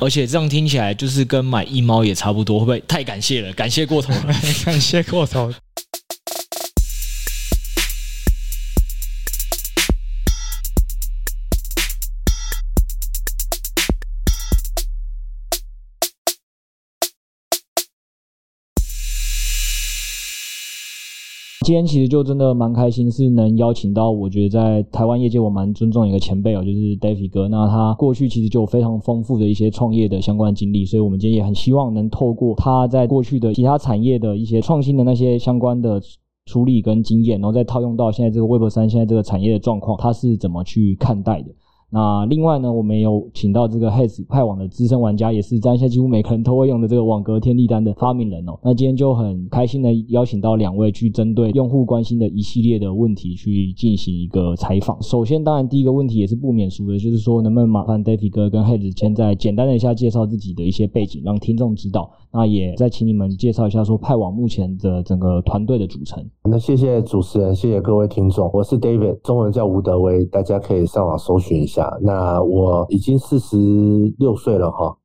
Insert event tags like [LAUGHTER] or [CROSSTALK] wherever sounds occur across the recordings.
而且这样听起来就是跟买一猫也差不多，会不会太感谢了？感谢过头了，[LAUGHS] 感谢过头。今天其实就真的蛮开心，是能邀请到我觉得在台湾业界我蛮尊重一个前辈哦，就是 David 哥。那他过去其实就有非常丰富的一些创业的相关经历，所以我们今天也很希望能透过他在过去的其他产业的一些创新的那些相关的处理跟经验，然后再套用到现在这个 Web 三现在这个产业的状况，他是怎么去看待的？那另外呢，我们有请到这个 Hes 派网的资深玩家，也是在现在几乎每个人都会用的这个网格天地单的发明人哦。那今天就很开心的邀请到两位去针对用户关心的一系列的问题去进行一个采访。首先，当然第一个问题也是不免俗的，就是说能不能麻烦 David 哥跟 HEADS 先在简单的一下介绍自己的一些背景，让听众知道。那也再请你们介绍一下说派网目前的整个团队的组成。那谢谢主持人，谢谢各位听众，我是 David，中文叫吴德威，大家可以上网搜寻一下。那我已经四十六岁了哈，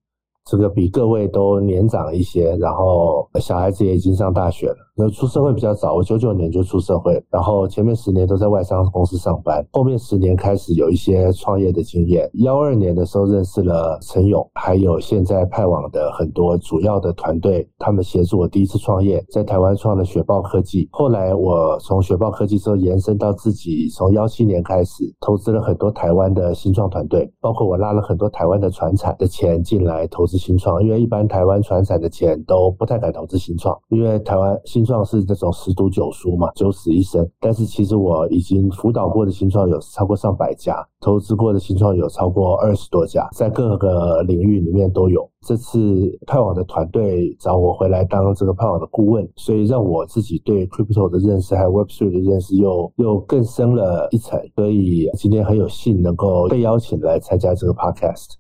这个比各位都年长一些，然后小孩子也已经上大学了。那出社会比较早，我九九年就出社会，然后前面十年都在外商公司上班，后面十年开始有一些创业的经验。幺二年的时候认识了陈勇，还有现在派网的很多主要的团队，他们协助我第一次创业，在台湾创了雪豹科技。后来我从雪豹科技之后延伸到自己，从幺七年开始投资了很多台湾的新创团队，包括我拉了很多台湾的船产的钱进来投资新创，因为一般台湾船产的钱都不太敢投资新创，因为台湾新。新创是这种十赌九输嘛，九死一生。但是其实我已经辅导过的新创有超过上百家，投资过的新创有超过二十多家，在各个领域里面都有。这次派网的团队找我回来当这个派网的顾问，所以让我自己对 Crypto 的认识还有 Web3 的认识又又更深了一层。所以今天很有幸能够被邀请来参加这个 Podcast。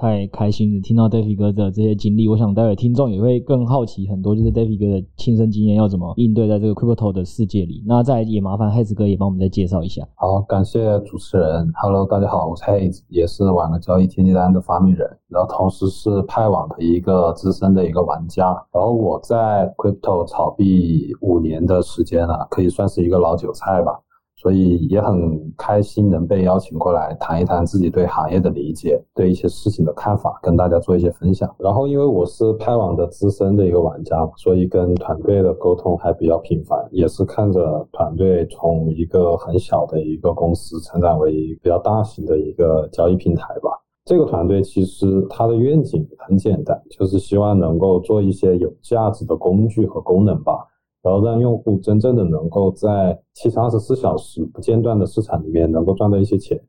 太开心了，听到 David 哥的这些经历，我想待会听众也会更好奇很多，就是 David 哥的亲身经验要怎么应对在这个 Crypto 的世界里。那再也麻烦 Hez 哥也帮我们再介绍一下。好，感谢主持人。Hello，大家好，我是 Hez，也是网格交易天地单的发明人，然后同时是派网的一个资深的一个玩家。然后我在 Crypto 炒币五年的时间了，可以算是一个老韭菜吧。所以也很开心能被邀请过来谈一谈自己对行业的理解，对一些事情的看法，跟大家做一些分享。然后因为我是拍网的资深的一个玩家，所以跟团队的沟通还比较频繁，也是看着团队从一个很小的一个公司成长为比较大型的一个交易平台吧。这个团队其实它的愿景很简单，就是希望能够做一些有价值的工具和功能吧。然后让用户真正的能够在七乘二十四小时不间断的市场里面能够赚到一些钱，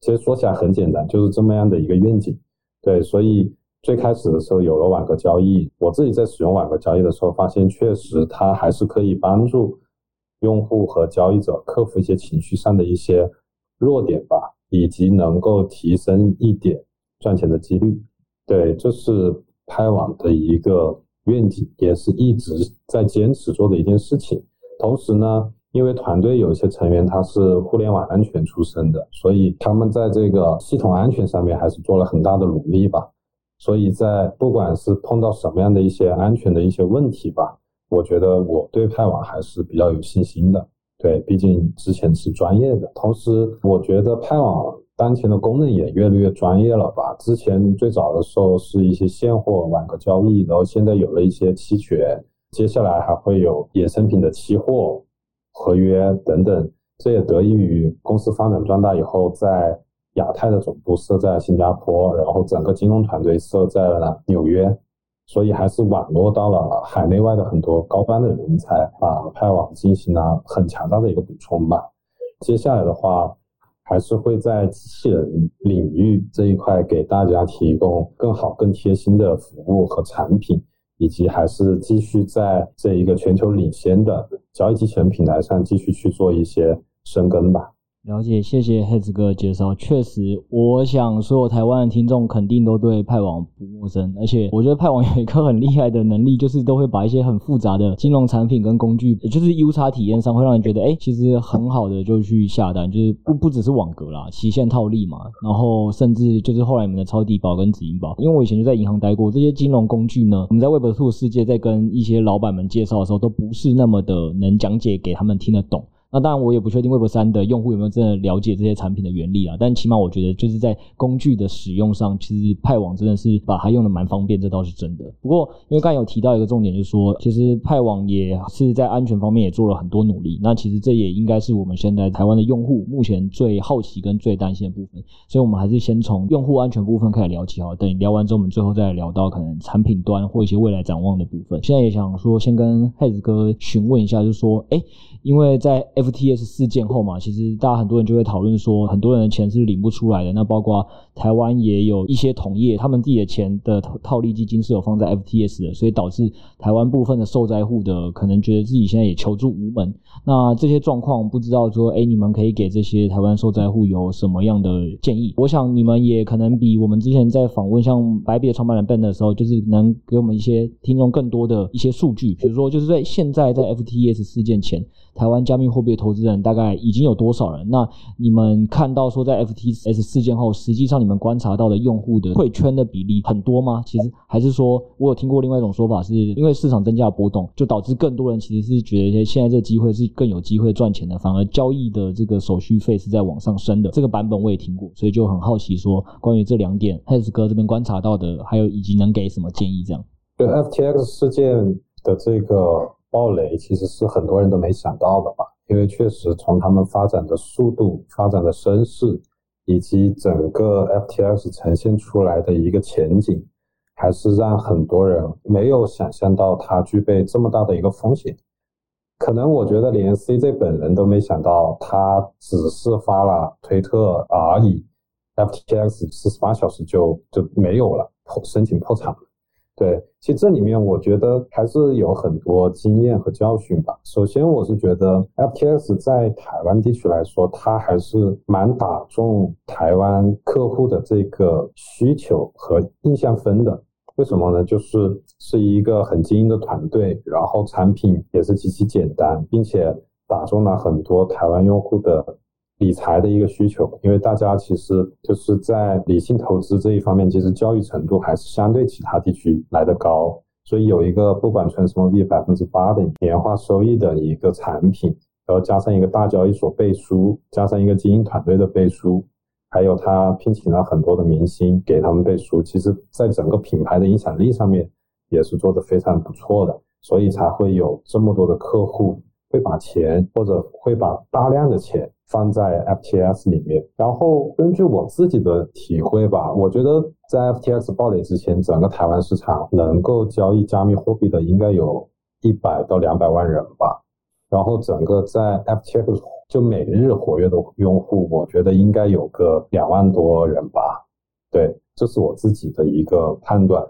其实说起来很简单，就是这么样的一个愿景。对，所以最开始的时候有了网格交易，我自己在使用网格交易的时候，发现确实它还是可以帮助用户和交易者克服一些情绪上的一些弱点吧，以及能够提升一点赚钱的几率。对，这是拍网的一个。愿景也是一直在坚持做的一件事情。同时呢，因为团队有一些成员他是互联网安全出身的，所以他们在这个系统安全上面还是做了很大的努力吧。所以在不管是碰到什么样的一些安全的一些问题吧，我觉得我对派网还是比较有信心的。对，毕竟之前是专业的。同时，我觉得派网。当前的功能也越来越专业了吧？之前最早的时候是一些现货网格交易，然后现在有了一些期权，接下来还会有衍生品的期货、合约等等。这也得益于公司发展壮大以后，在亚太的总部设在新加坡，然后整个金融团队设在了纽约，所以还是网络到了海内外的很多高端的人才，把派网进行了很强大的一个补充吧。接下来的话。还是会在机器人领域这一块给大家提供更好、更贴心的服务和产品，以及还是继续在这一个全球领先的交易机器人平台上继续去做一些深耕吧。了解，谢谢 Heads 哥的介绍。确实，我想所有台湾的听众肯定都对派网不陌生，而且我觉得派网有一个很厉害的能力，就是都会把一些很复杂的金融产品跟工具，也就是 U 叉体验上会让人觉得，哎、其实很好的就去下单，就是不不只是网格啦，期限套利嘛，然后甚至就是后来你们的超低保跟止盈保，因为我以前就在银行待过，这些金融工具呢，我们在 Web2 世界在跟一些老板们介绍的时候，都不是那么的能讲解给他们听得懂。那当然，我也不确定 Web 三的用户有没有真的了解这些产品的原理啊。但起码我觉得，就是在工具的使用上，其实派网真的是把它用的蛮方便，这倒是真的。不过，因为刚才有提到一个重点，就是说，其实派网也是在安全方面也做了很多努力。那其实这也应该是我们现在台湾的用户目前最好奇跟最担心的部分。所以，我们还是先从用户安全部分开始聊起好。等聊完之后，我们最后再聊到可能产品端或一些未来展望的部分。现在也想说，先跟 Heads 哥询问一下，就是说，哎，因为在 F F T S 事件后嘛，其实大家很多人就会讨论说，很多人的钱是领不出来的。那包括台湾也有一些同业，他们自己的钱的套利基金是有放在 FTS 的，所以导致台湾部分的受灾户的可能觉得自己现在也求助无门。那这些状况，不知道说，哎，你们可以给这些台湾受灾户有什么样的建议？我想你们也可能比我们之前在访问像白币的创办人 Ben 的时候，就是能给我们一些听众更多的一些数据，比如说就是在现在在 FTS 事件前。台湾加密货币投资人大概已经有多少人？那你们看到说在 FTS 事件后，实际上你们观察到的用户的汇圈的比例很多吗？其实还是说，我有听过另外一种说法，是因为市场增加波动，就导致更多人其实是觉得现在这个机会是更有机会赚钱的，反而交易的这个手续费是在往上升的。这个版本我也听过，所以就很好奇说，关于这两点，Heads 哥这边观察到的，还有以及能给什么建议？这样，就 FTX 事件的这个。暴雷其实是很多人都没想到的吧，因为确实从他们发展的速度、发展的声势，以及整个 FTX 呈现出来的一个前景，还是让很多人没有想象到它具备这么大的一个风险。可能我觉得连 CZ 本人都没想到，他只是发了推特而已，FTX 四十八小时就就没有了，破申请破产了。对，其实这里面我觉得还是有很多经验和教训吧。首先，我是觉得 FTX 在台湾地区来说，它还是蛮打中台湾客户的这个需求和印象分的。为什么呢？就是是一个很精英的团队，然后产品也是极其简单，并且打中了很多台湾用户的。理财的一个需求，因为大家其实就是在理性投资这一方面，其实教育程度还是相对其他地区来得高，所以有一个不管存什么币百分之八的年化收益的一个产品，然后加上一个大交易所背书，加上一个精英团队的背书，还有他聘请了很多的明星给他们背书，其实在整个品牌的影响力上面也是做得非常不错的，所以才会有这么多的客户会把钱或者会把大量的钱。放在 FTS 里面，然后根据我自己的体会吧，我觉得在 FTS 爆雷之前，整个台湾市场能够交易加密货币的应该有一百到两百万人吧。然后整个在 FTX 就每日活跃的用户，我觉得应该有个两万多人吧。对，这是我自己的一个判断。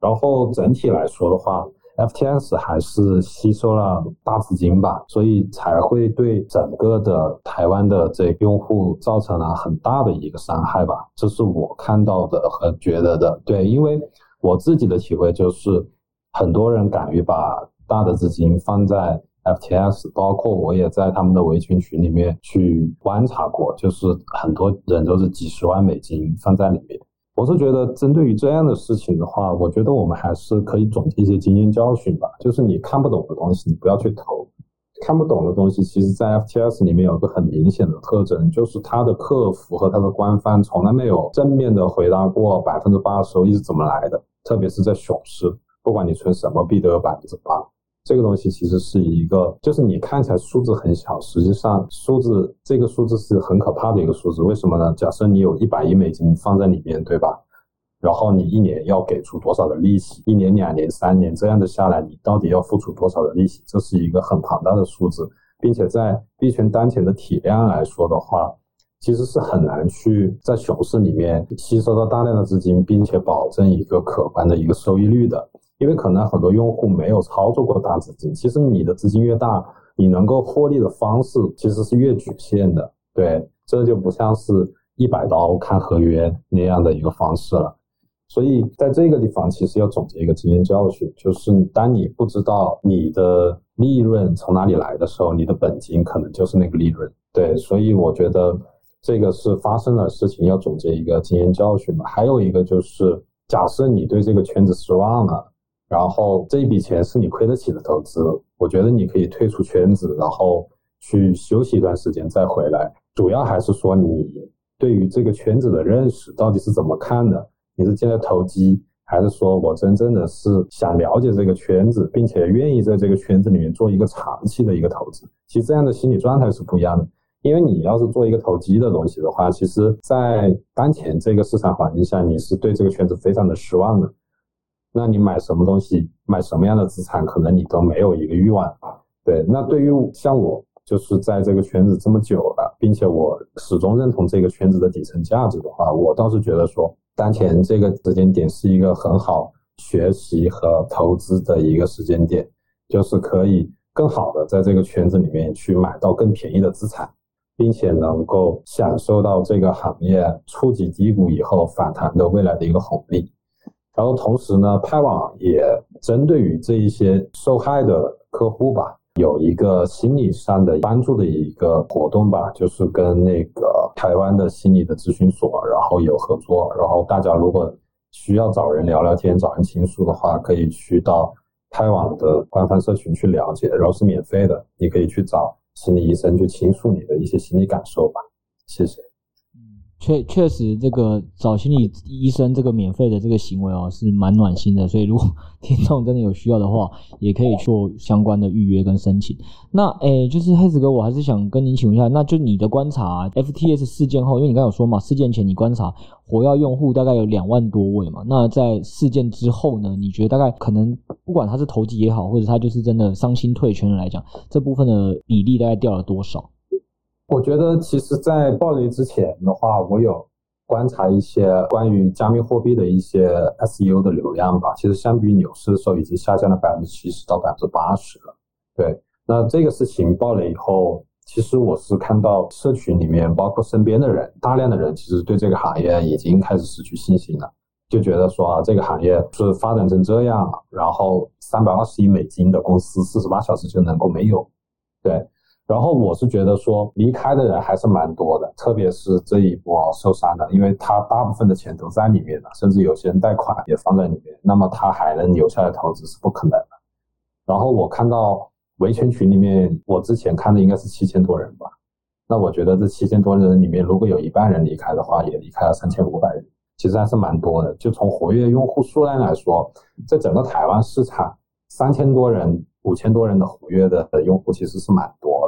然后整体来说的话，FTX 还是吸收了大资金吧，所以才会对整个的台湾的这用户造成了很大的一个伤害吧，这是我看到的和觉得的。对，因为我自己的体会就是，很多人敢于把大的资金放在 FTX，包括我也在他们的微信群里面去观察过，就是很多人都是几十万美金放在里面。我是觉得，针对于这样的事情的话，我觉得我们还是可以总结一些经验教训吧。就是你看不懂的东西，你不要去投。看不懂的东西，其实在 FTS 里面有个很明显的特征，就是它的客服和它的官方从来没有正面的回答过百分之八的收益是怎么来的，特别是在熊市，不管你存什么币都有百分之八。这个东西其实是一个，就是你看起来数字很小，实际上数字这个数字是很可怕的一个数字。为什么呢？假设你有一百亿美金放在里面，对吧？然后你一年要给出多少的利息？一年、两年、三年这样的下来，你到底要付出多少的利息？这是一个很庞大的数字，并且在币圈当前的体量来说的话，其实是很难去在熊市里面吸收到大量的资金，并且保证一个可观的一个收益率的。因为可能很多用户没有操作过大资金，其实你的资金越大，你能够获利的方式其实是越局限的。对，这就不像是一百刀看合约那样的一个方式了。所以在这个地方，其实要总结一个经验教训，就是当你不知道你的利润从哪里来的时候，你的本金可能就是那个利润。对，所以我觉得这个是发生的事情，要总结一个经验教训嘛。还有一个就是，假设你对这个圈子失望了。然后这一笔钱是你亏得起的投资，我觉得你可以退出圈子，然后去休息一段时间再回来。主要还是说你对于这个圈子的认识到底是怎么看的？你是进来投机，还是说我真正的是想了解这个圈子，并且愿意在这个圈子里面做一个长期的一个投资？其实这样的心理状态是不一样的。因为你要是做一个投机的东西的话，其实在当前这个市场环境下，你是对这个圈子非常的失望的。那你买什么东西，买什么样的资产，可能你都没有一个欲望。对，那对于像我，就是在这个圈子这么久了，并且我始终认同这个圈子的底层价值的话，我倒是觉得说，当前这个时间点是一个很好学习和投资的一个时间点，就是可以更好的在这个圈子里面去买到更便宜的资产，并且能够享受到这个行业触及低谷以后反弹的未来的一个红利。然后同时呢，派网也针对于这一些受害的客户吧，有一个心理上的帮助的一个活动吧，就是跟那个台湾的心理的咨询所，然后有合作。然后大家如果需要找人聊聊天、找人倾诉的话，可以去到派网的官方社群去了解，然后是免费的，你可以去找心理医生去倾诉你的一些心理感受吧。谢谢。确确实，这个找心理医生这个免费的这个行为哦，是蛮暖心的。所以，如果 [LAUGHS] 听众真的有需要的话，也可以做相关的预约跟申请。那诶，就是黑子哥，我还是想跟您请问一下，那就你的观察，FTS 事件后，因为你刚刚有说嘛，事件前你观察火药用户大概有两万多位嘛，那在事件之后呢，你觉得大概可能不管他是投机也好，或者他就是真的伤心退圈来讲，这部分的比例大概掉了多少？我觉得，其实，在暴雷之前的话，我有观察一些关于加密货币的一些 SEO 的流量吧。其实，相比于牛市的时候，已经下降了百分之七十到百分之八十了。对，那这个事情爆雷以后，其实我是看到社群里面，包括身边的人，大量的人其实对这个行业已经开始失去信心了，就觉得说啊，这个行业是发展成这样，然后三百二十亿美金的公司，四十八小时就能够没有，对。然后我是觉得说离开的人还是蛮多的，特别是这一波受伤的，因为他大部分的钱都在里面了，甚至有些人贷款也放在里面，那么他还能留下来投资是不可能的。然后我看到维权群里面，我之前看的应该是七千多人吧，那我觉得这七千多人里面，如果有一半人离开的话，也离开了三千五百人，其实还是蛮多的。就从活跃用户数量来说，在整个台湾市场，三千多人、五千多人的活跃的用户其实是蛮多的。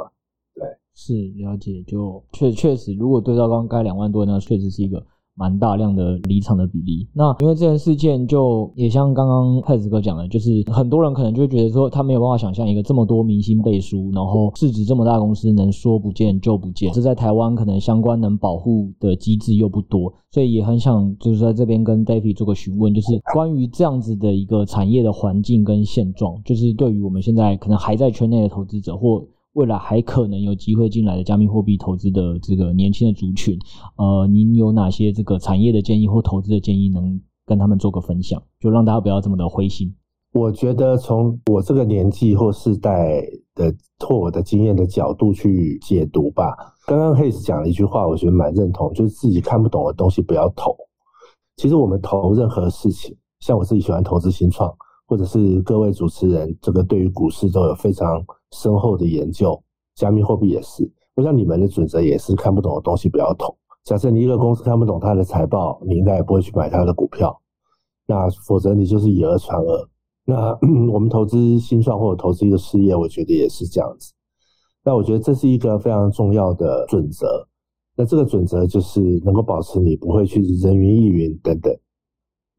是了解，就确确实，如果对照刚刚两万多，那确实是一个蛮大量的离场的比例。那因为这件事件，就也像刚刚太子哥讲的，就是很多人可能就会觉得说，他没有办法想象一个这么多明星背书，然后市值这么大公司能说不见就不见。这在台湾可能相关能保护的机制又不多，所以也很想就是在这边跟 David 做个询问，就是关于这样子的一个产业的环境跟现状，就是对于我们现在可能还在圈内的投资者或。未来还可能有机会进来的加密货币投资的这个年轻的族群，呃，您有哪些这个产业的建议或投资的建议能跟他们做个分享，就让大家不要这么的灰心。我觉得从我这个年纪或世代的或我的经验的角度去解读吧。刚刚 Hays 讲了一句话，我觉得蛮认同，就是自己看不懂的东西不要投。其实我们投任何事情，像我自己喜欢投资新创，或者是各位主持人，这个对于股市都有非常。深厚的研究，加密货币也是。我想你们的准则也是看不懂的东西不要投。假设你一个公司看不懂它的财报，你应该也不会去买它的股票。那否则你就是以讹传讹。那 [CLEARS THROAT] 我们投资新创或者投资一个事业，我觉得也是这样子。那我觉得这是一个非常重要的准则。那这个准则就是能够保持你不会去人云亦云等等。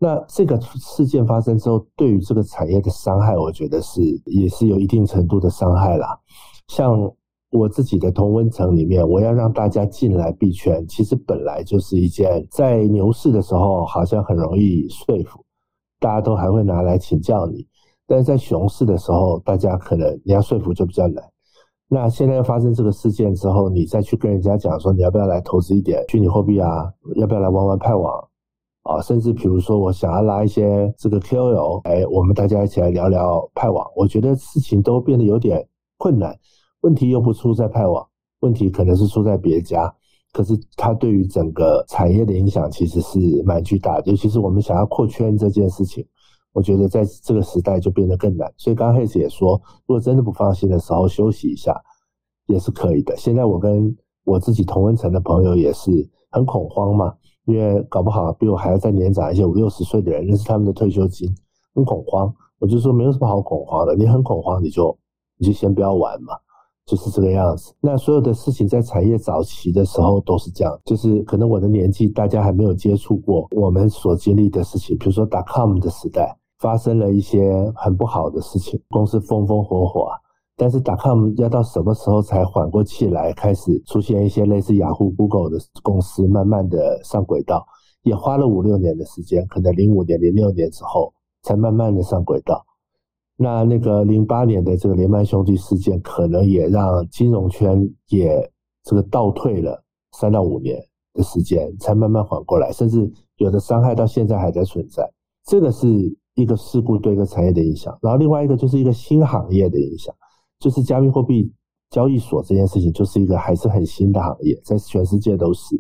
那这个事件发生之后，对于这个产业的伤害，我觉得是也是有一定程度的伤害啦。像我自己的同温层里面，我要让大家进来币圈，其实本来就是一件在牛市的时候好像很容易说服，大家都还会拿来请教你，但是在熊市的时候，大家可能你要说服就比较难。那现在发生这个事件之后，你再去跟人家讲说你要不要来投资一点虚拟货币啊，要不要来玩玩派网啊，甚至比如说我想要拉一些这个 KOL，哎，我们大家一起来聊聊派网，我觉得事情都变得有点困难。问题又不出在派网，问题可能是出在别家。可是它对于整个产业的影响其实是蛮巨大的，尤其是我们想要扩圈这件事情，我觉得在这个时代就变得更难。所以刚刚 Hayes 也说，如果真的不放心的时候，休息一下也是可以的。现在我跟我自己同温层的朋友也是很恐慌嘛，因为搞不好比我还要再年长一些五六十岁的人，那是他们的退休金，很恐慌。我就说没有什么好恐慌的，你很恐慌你就你就先不要玩嘛。就是这个样子。那所有的事情在产业早期的时候都是这样，就是可能我的年纪大家还没有接触过我们所经历的事情，比如说 .com 的时代发生了一些很不好的事情，公司风风火火啊。但是 .com 要到什么时候才缓过气来，开始出现一些类似雅虎、Google 的公司，慢慢的上轨道，也花了五六年的时间，可能零五年、零六年之后才慢慢的上轨道。那那个零八年的这个雷曼兄弟事件，可能也让金融圈也这个倒退了三到五年的时间，才慢慢缓过来，甚至有的伤害到现在还在存在。这个是一个事故对一个产业的影响，然后另外一个就是一个新行业的影响，就是加密货币交易所这件事情，就是一个还是很新的行业，在全世界都是。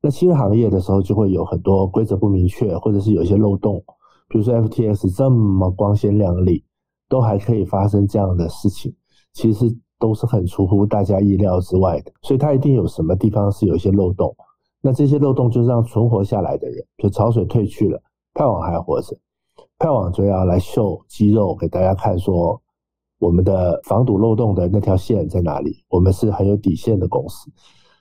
那新行业的时候，就会有很多规则不明确，或者是有一些漏洞。比如说 FTX 这么光鲜亮丽，都还可以发生这样的事情，其实都是很出乎大家意料之外的。所以它一定有什么地方是有一些漏洞。那这些漏洞就是让存活下来的人，就潮水退去了，派网还活着，派网就要来秀肌肉给大家看，说我们的防堵漏洞的那条线在哪里？我们是很有底线的公司。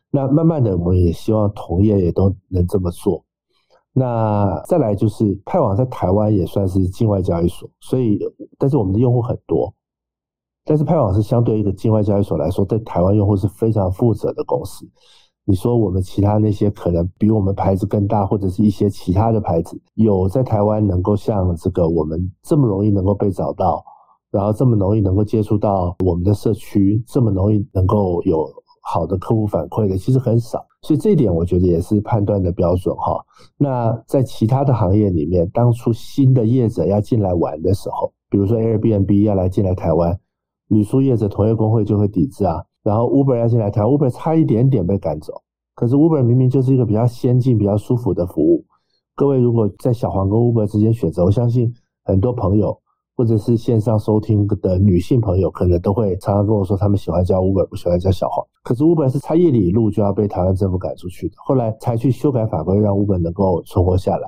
那慢慢的，我们也希望同业也都能这么做。那再来就是派网在台湾也算是境外交易所，所以但是我们的用户很多，但是派网是相对一个境外交易所来说，在台湾用户是非常负责的公司。你说我们其他那些可能比我们牌子更大，或者是一些其他的牌子，有在台湾能够像这个我们这么容易能够被找到，然后这么容易能够接触到我们的社区，这么容易能够有好的客户反馈的，其实很少。所以这一点我觉得也是判断的标准哈。那在其他的行业里面，当初新的业者要进来玩的时候，比如说 Airbnb 要来进来台湾，旅宿业者同业公会就会抵制啊。然后 Uber 要进来台湾，Uber 差一点点被赶走，可是 Uber 明明就是一个比较先进、比较舒服的服务。各位如果在小黄跟 Uber 之间选择，我相信很多朋友。或者是线上收听的女性朋友，可能都会常常跟我说，他们喜欢叫 Uber，不喜欢叫小黄。可是 Uber 是差一里路就要被台湾政府赶出去的，后来才去修改法规，让 Uber 能够存活下来。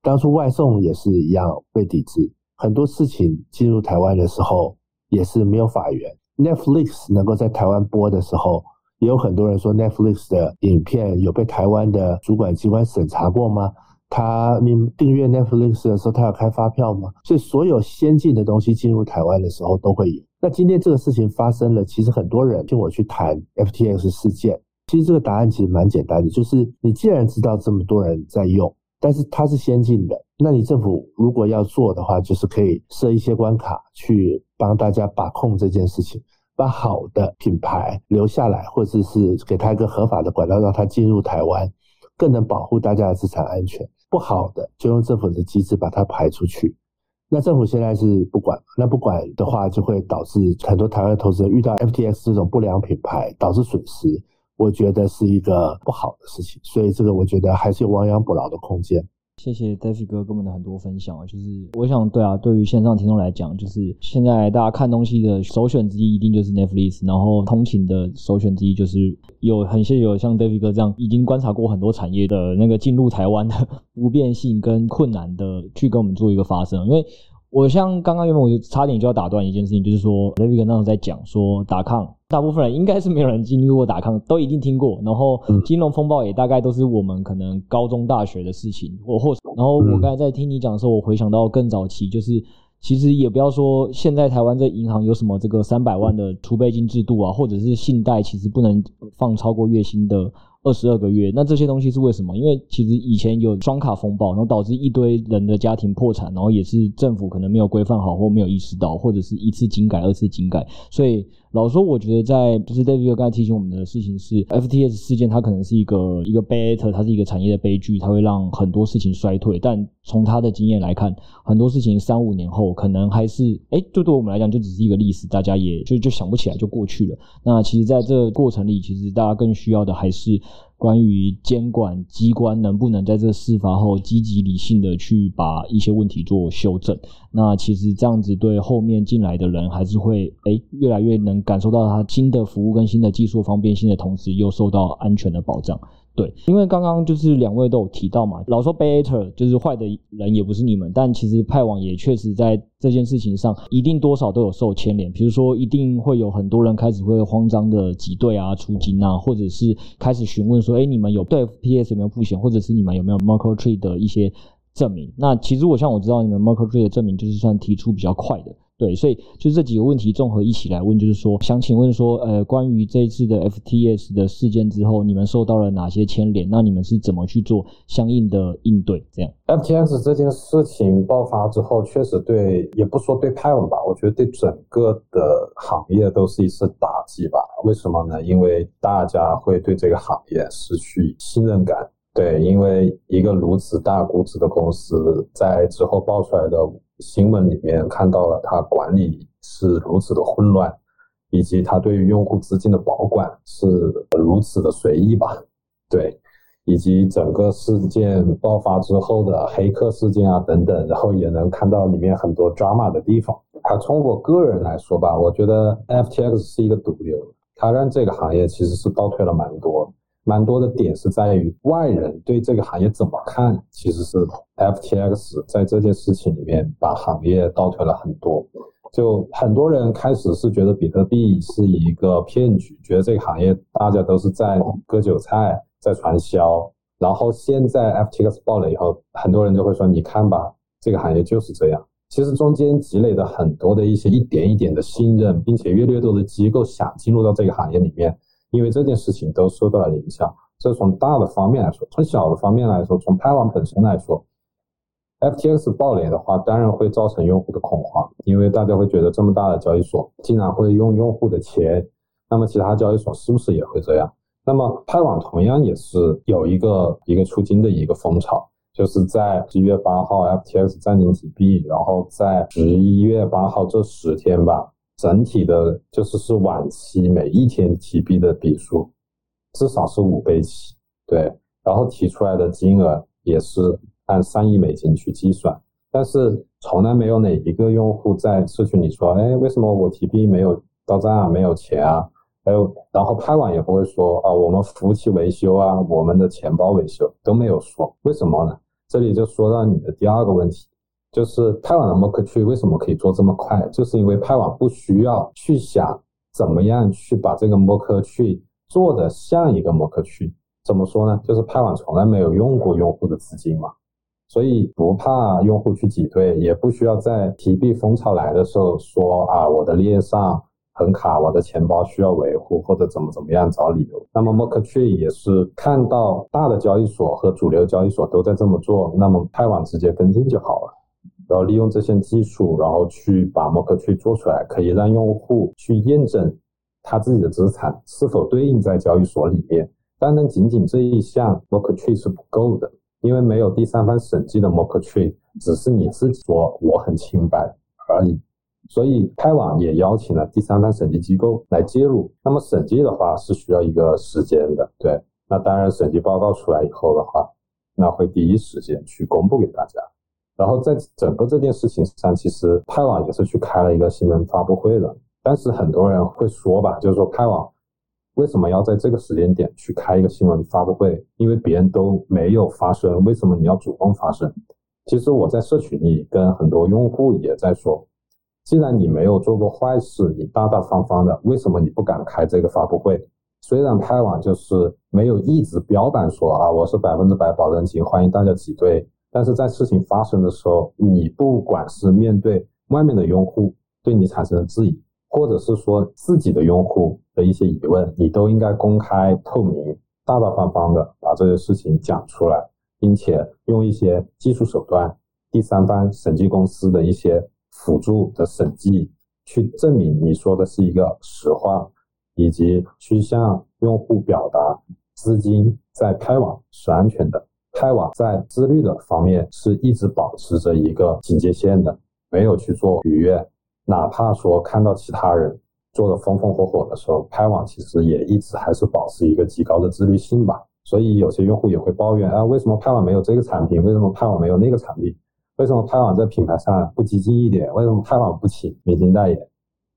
当初外送也是一样被抵制，很多事情进入台湾的时候也是没有法源。Netflix 能够在台湾播的时候，也有很多人说 Netflix 的影片有被台湾的主管机关审查过吗？他，你订阅 Netflix 的时候，他要开发票吗？所以所有先进的东西进入台湾的时候都会有。那今天这个事情发生了，其实很多人跟我去谈 FTX 事件，其实这个答案其实蛮简单的，就是你既然知道这么多人在用，但是它是先进的，那你政府如果要做的话，就是可以设一些关卡去帮大家把控这件事情，把好的品牌留下来，或者是给他一个合法的管道，让他进入台湾，更能保护大家的资产安全。不好的就用政府的机制把它排出去，那政府现在是不管，那不管的话就会导致很多台湾投资人遇到 FTX 这种不良品牌导致损失，我觉得是一个不好的事情，所以这个我觉得还是有亡羊补牢的空间。谢谢 David 哥跟我们的很多分享啊，就是我想对啊，对于线上听众来讲，就是现在大家看东西的首选之一一定就是 Netflix，然后通勤的首选之一就是有很谢有像 David 哥这样已经观察过很多产业的那个进入台湾的不便性跟困难的去跟我们做一个发声，因为。我像刚刚原本我就差点就要打断一件事情，就是说雷比哥那时候在讲说打抗，大部分人应该是没有人经历过打康，都一定听过。然后金融风暴也大概都是我们可能高中大学的事情，或或。然后我刚才在听你讲的时候，我回想到更早期，就是其实也不要说现在台湾这银行有什么这个三百万的储备金制度啊，或者是信贷其实不能放超过月薪的。二十二个月，那这些东西是为什么？因为其实以前有双卡风暴，然后导致一堆人的家庭破产，然后也是政府可能没有规范好，或没有意识到，或者是一次精改、二次精改，所以。老说，我觉得在就是 David 刚才提醒我们的事情是 FTS 事件它可能是一个一个 bad，它是一个产业的悲剧，它会让很多事情衰退。但从他的经验来看，很多事情三五年后可能还是，哎，就对我们来讲就只是一个历史，大家也就就想不起来就过去了。那其实在这个过程里，其实大家更需要的还是关于监管机关能不能在这事发后积极理性的去把一些问题做修正。那其实这样子对后面进来的人还是会，哎，越来越能。感受到它新的服务跟新的技术方便性的同时，又受到安全的保障。对，因为刚刚就是两位都有提到嘛，老说 bad actor 就是坏的人也不是你们，但其实派网也确实在这件事情上一定多少都有受牵连。比如说，一定会有很多人开始会慌张的挤兑啊、出金啊，或者是开始询问说，哎，你们有对 FTX 有没有付钱，或者是你们有没有 Merkle Tree 的一些证明？那其实我像我知道，你们 Merkle Tree 的证明就是算提出比较快的。对，所以就这几个问题综合一起来问，就是说，想请问说，呃，关于这一次的 FTS 的事件之后，你们受到了哪些牵连？那你们是怎么去做相应的应对？这样，FTS 这件事情爆发之后，确实对，也不说对派网吧，我觉得对整个的行业都是一次打击吧。为什么呢？因为大家会对这个行业失去信任感。对，因为一个如此大估值的公司在之后爆出来的。新闻里面看到了他管理是如此的混乱，以及他对于用户资金的保管是如此的随意吧？[LAUGHS] 对，以及整个事件爆发之后的黑客事件啊等等，然后也能看到里面很多 drama 的地方。啊，从我个人来说吧，我觉得 FTX 是一个毒瘤，它让这个行业其实是倒退了蛮多。蛮多的点是在于外人对这个行业怎么看，其实是 FTX 在这件事情里面把行业倒退了很多。就很多人开始是觉得比特币是一个骗局，觉得这个行业大家都是在割韭菜，在传销。然后现在 FTX 爆了以后，很多人就会说：“你看吧，这个行业就是这样。”其实中间积累的很多的一些一点一点的信任，并且越来越多的机构想进入到这个行业里面。因为这件事情都受到了影响，这从大的方面来说，从小的方面来说，从拍网本身来说，FTX 爆雷的话，当然会造成用户的恐慌，因为大家会觉得这么大的交易所竟然会用用户的钱，那么其他交易所是不是也会这样？那么拍网同样也是有一个一个出金的一个风潮，就是在十一月八号 FTX 暂停提币，然后在十一月八号这十天吧。整体的，就是是晚期每一天提币的笔数，至少是五倍起，对，然后提出来的金额也是按三亿美金去计算，但是从来没有哪一个用户在社群里说，哎，为什么我提币没有到账啊，没有钱啊？还有，然后拍网也不会说啊，我们服务器维修啊，我们的钱包维修都没有说，为什么呢？这里就说到你的第二个问题。就是派网的 Merkle Tree 为什么可以做这么快？就是因为派网不需要去想怎么样去把这个 Merkle Tree 做得像一个 Merkle Tree。怎么说呢？就是派网从来没有用过用户的资金嘛，所以不怕用户去挤兑，也不需要在提币风潮来的时候说啊，我的链上很卡，我的钱包需要维护或者怎么怎么样找理由。那么 Merkle Tree 也是看到大的交易所和主流交易所都在这么做，那么派网直接跟进就好了。然后利用这些技术，然后去把 MockTree 做出来，可以让用户去验证他自己的资产是否对应在交易所里面。当然，仅仅这一项 MockTree 是不够的，因为没有第三方审计的 MockTree 只是你自己说我很清白而已。所以开网也邀请了第三方审计机构来介入。那么审计的话是需要一个时间的，对。那当然，审计报告出来以后的话，那会第一时间去公布给大家。然后在整个这件事情上，其实派网也是去开了一个新闻发布会的。但是很多人会说吧，就是说派网为什么要在这个时间点去开一个新闻发布会？因为别人都没有发声，为什么你要主动发声？其实我在社群里跟很多用户也在说，既然你没有做过坏事，你大大方方的，为什么你不敢开这个发布会？虽然派网就是没有一直标榜说啊，我是百分之百保证金，欢迎大家挤兑。但是在事情发生的时候，你不管是面对外面的用户对你产生的质疑，或者是说自己的用户的一些疑问，你都应该公开透明、大大方方的把这些事情讲出来，并且用一些技术手段、第三方审计公司的一些辅助的审计，去证明你说的是一个实话，以及去向用户表达资金在开网是安全的。派网在自律的方面是一直保持着一个警戒线的，没有去做逾越，哪怕说看到其他人做的风风火火的时候，派网其实也一直还是保持一个极高的自律性吧。所以有些用户也会抱怨啊，为什么派网没有这个产品？为什么派网没有那个产品？为什么派网在品牌上不激进一点？为什么派网不请明星代言？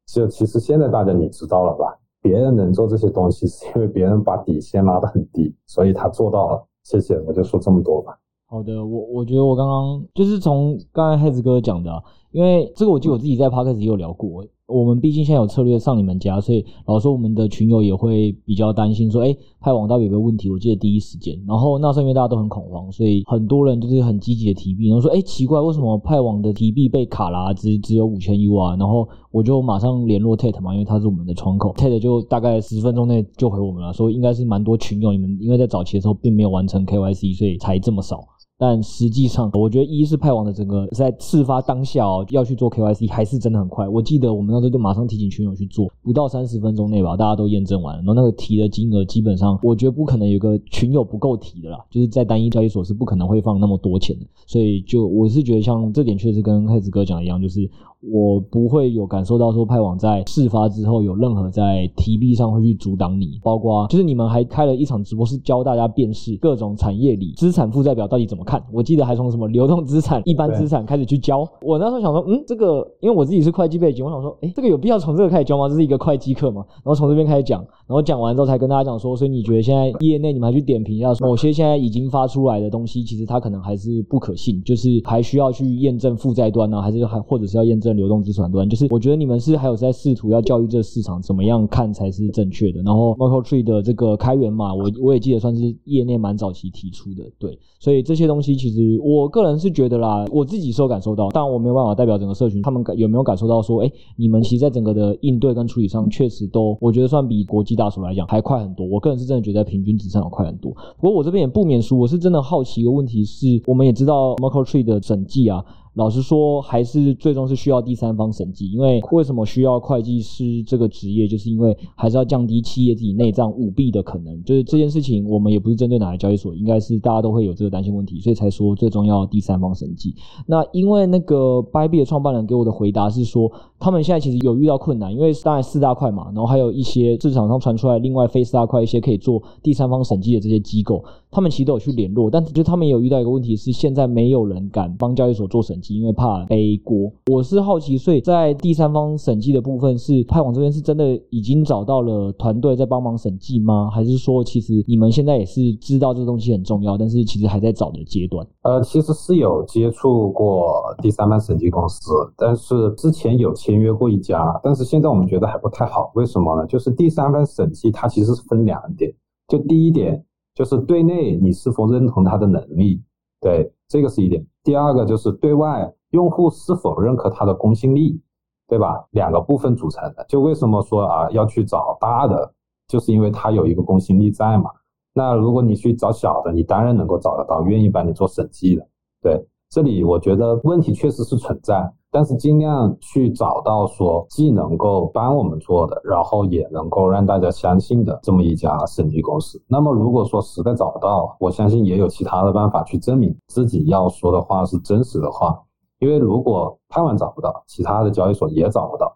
就其实现在大家你知道了吧？别人能做这些东西，是因为别人把底线拉得很低，所以他做到了。谢谢，我就说这么多吧。好的，我我觉得我刚刚就是从刚才黑子哥讲的，因为这个我记得我自己在 Podcast 也有聊过。我们毕竟现在有策略上你们家，所以老说我们的群友也会比较担心说，哎，派网到底有没有问题？我记得第一时间，然后那时候因为大家都很恐慌，所以很多人就是很积极的提币，然后说，哎，奇怪，为什么派网的提币被卡啦？只只有五千 U 啊？然后我就马上联络 Tate 嘛，因为他是我们的窗口，Tate 就大概十分钟内就回我们了，说应该是蛮多群友，你们因为在早期的时候并没有完成 KYC，所以才这么少。但实际上，我觉得一是派网的整个在事发当下哦，要去做 KYC 还是真的很快。我记得我们那时候就马上提醒群友去做，不到三十分钟内吧，大家都验证完了。然后那个提的金额基本上，我觉得不可能有个群友不够提的啦，就是在单一交易所是不可能会放那么多钱的。所以就我是觉得像这点确实跟黑子哥讲一样，就是。我不会有感受到说派网在事发之后有任何在提币上会去阻挡你，包括就是你们还开了一场直播，是教大家辨识各种产业里资产负债表到底怎么看。我记得还从什么流动资产、一般资产开始去教。我那时候想说，嗯，这个因为我自己是会计背景，我想说，诶，这个有必要从这个开始教吗？这是一个会计课嘛。然后从这边开始讲，然后讲完之后才跟大家讲说，所以你觉得现在业内你们还去点评一下，某些现在已经发出来的东西，其实它可能还是不可信，就是还需要去验证负债端呢，还是还或者是要验证流动资产端？就是我觉得你们是还有在试图要教育这个市场怎么样看才是正确的。然后，Micro Tree 的这个开源码，我我也记得算是业内蛮早期提出的，对。所以这些东西其实我个人是觉得啦，我自己是有感受到，但我没有办法代表整个社群，他们有没有感受到说，哎，你们其实在整个的应对跟处理上，确实都我觉得算比国际大所来讲还快很多。我个人是真的觉得平均值上有快很多。不过我这边也不免俗，我是真的好奇一个问题是，我们也知道 Micro Tree 的审计啊。老实说，还是最终是需要第三方审计，因为为什么需要会计师这个职业，就是因为还是要降低企业自己内账舞弊的可能。就是这件事情，我们也不是针对哪个交易所，应该是大家都会有这个担心问题，所以才说最终要第三方审计。那因为那个 Bybit 的创办人给我的回答是说，他们现在其实有遇到困难，因为当然四大块嘛，然后还有一些市场上传出来另外非四大块一些可以做第三方审计的这些机构，他们其实都有去联络，但就他们也有遇到一个问题是，现在没有人敢帮交易所做审计。因为怕背锅，我是好奇，所以在第三方审计的部分，是派网这边是真的已经找到了团队在帮忙审计吗？还是说，其实你们现在也是知道这东西很重要，但是其实还在找的阶段？呃，其实是有接触过第三方审计公司，但是之前有签约过一家，但是现在我们觉得还不太好。为什么呢？就是第三方审计它其实是分两点，就第一点就是对内你是否认同他的能力，对，这个是一点。第二个就是对外用户是否认可它的公信力，对吧？两个部分组成的。就为什么说啊要去找大的，就是因为它有一个公信力在嘛。那如果你去找小的，你当然能够找得到愿意帮你做审计的。对，这里我觉得问题确实是存在。但是尽量去找到说既能够帮我们做的，然后也能够让大家相信的这么一家审计公司。那么如果说实在找不到，我相信也有其他的办法去证明自己要说的话是真实的话。因为如果拍网找不到，其他的交易所也找不到；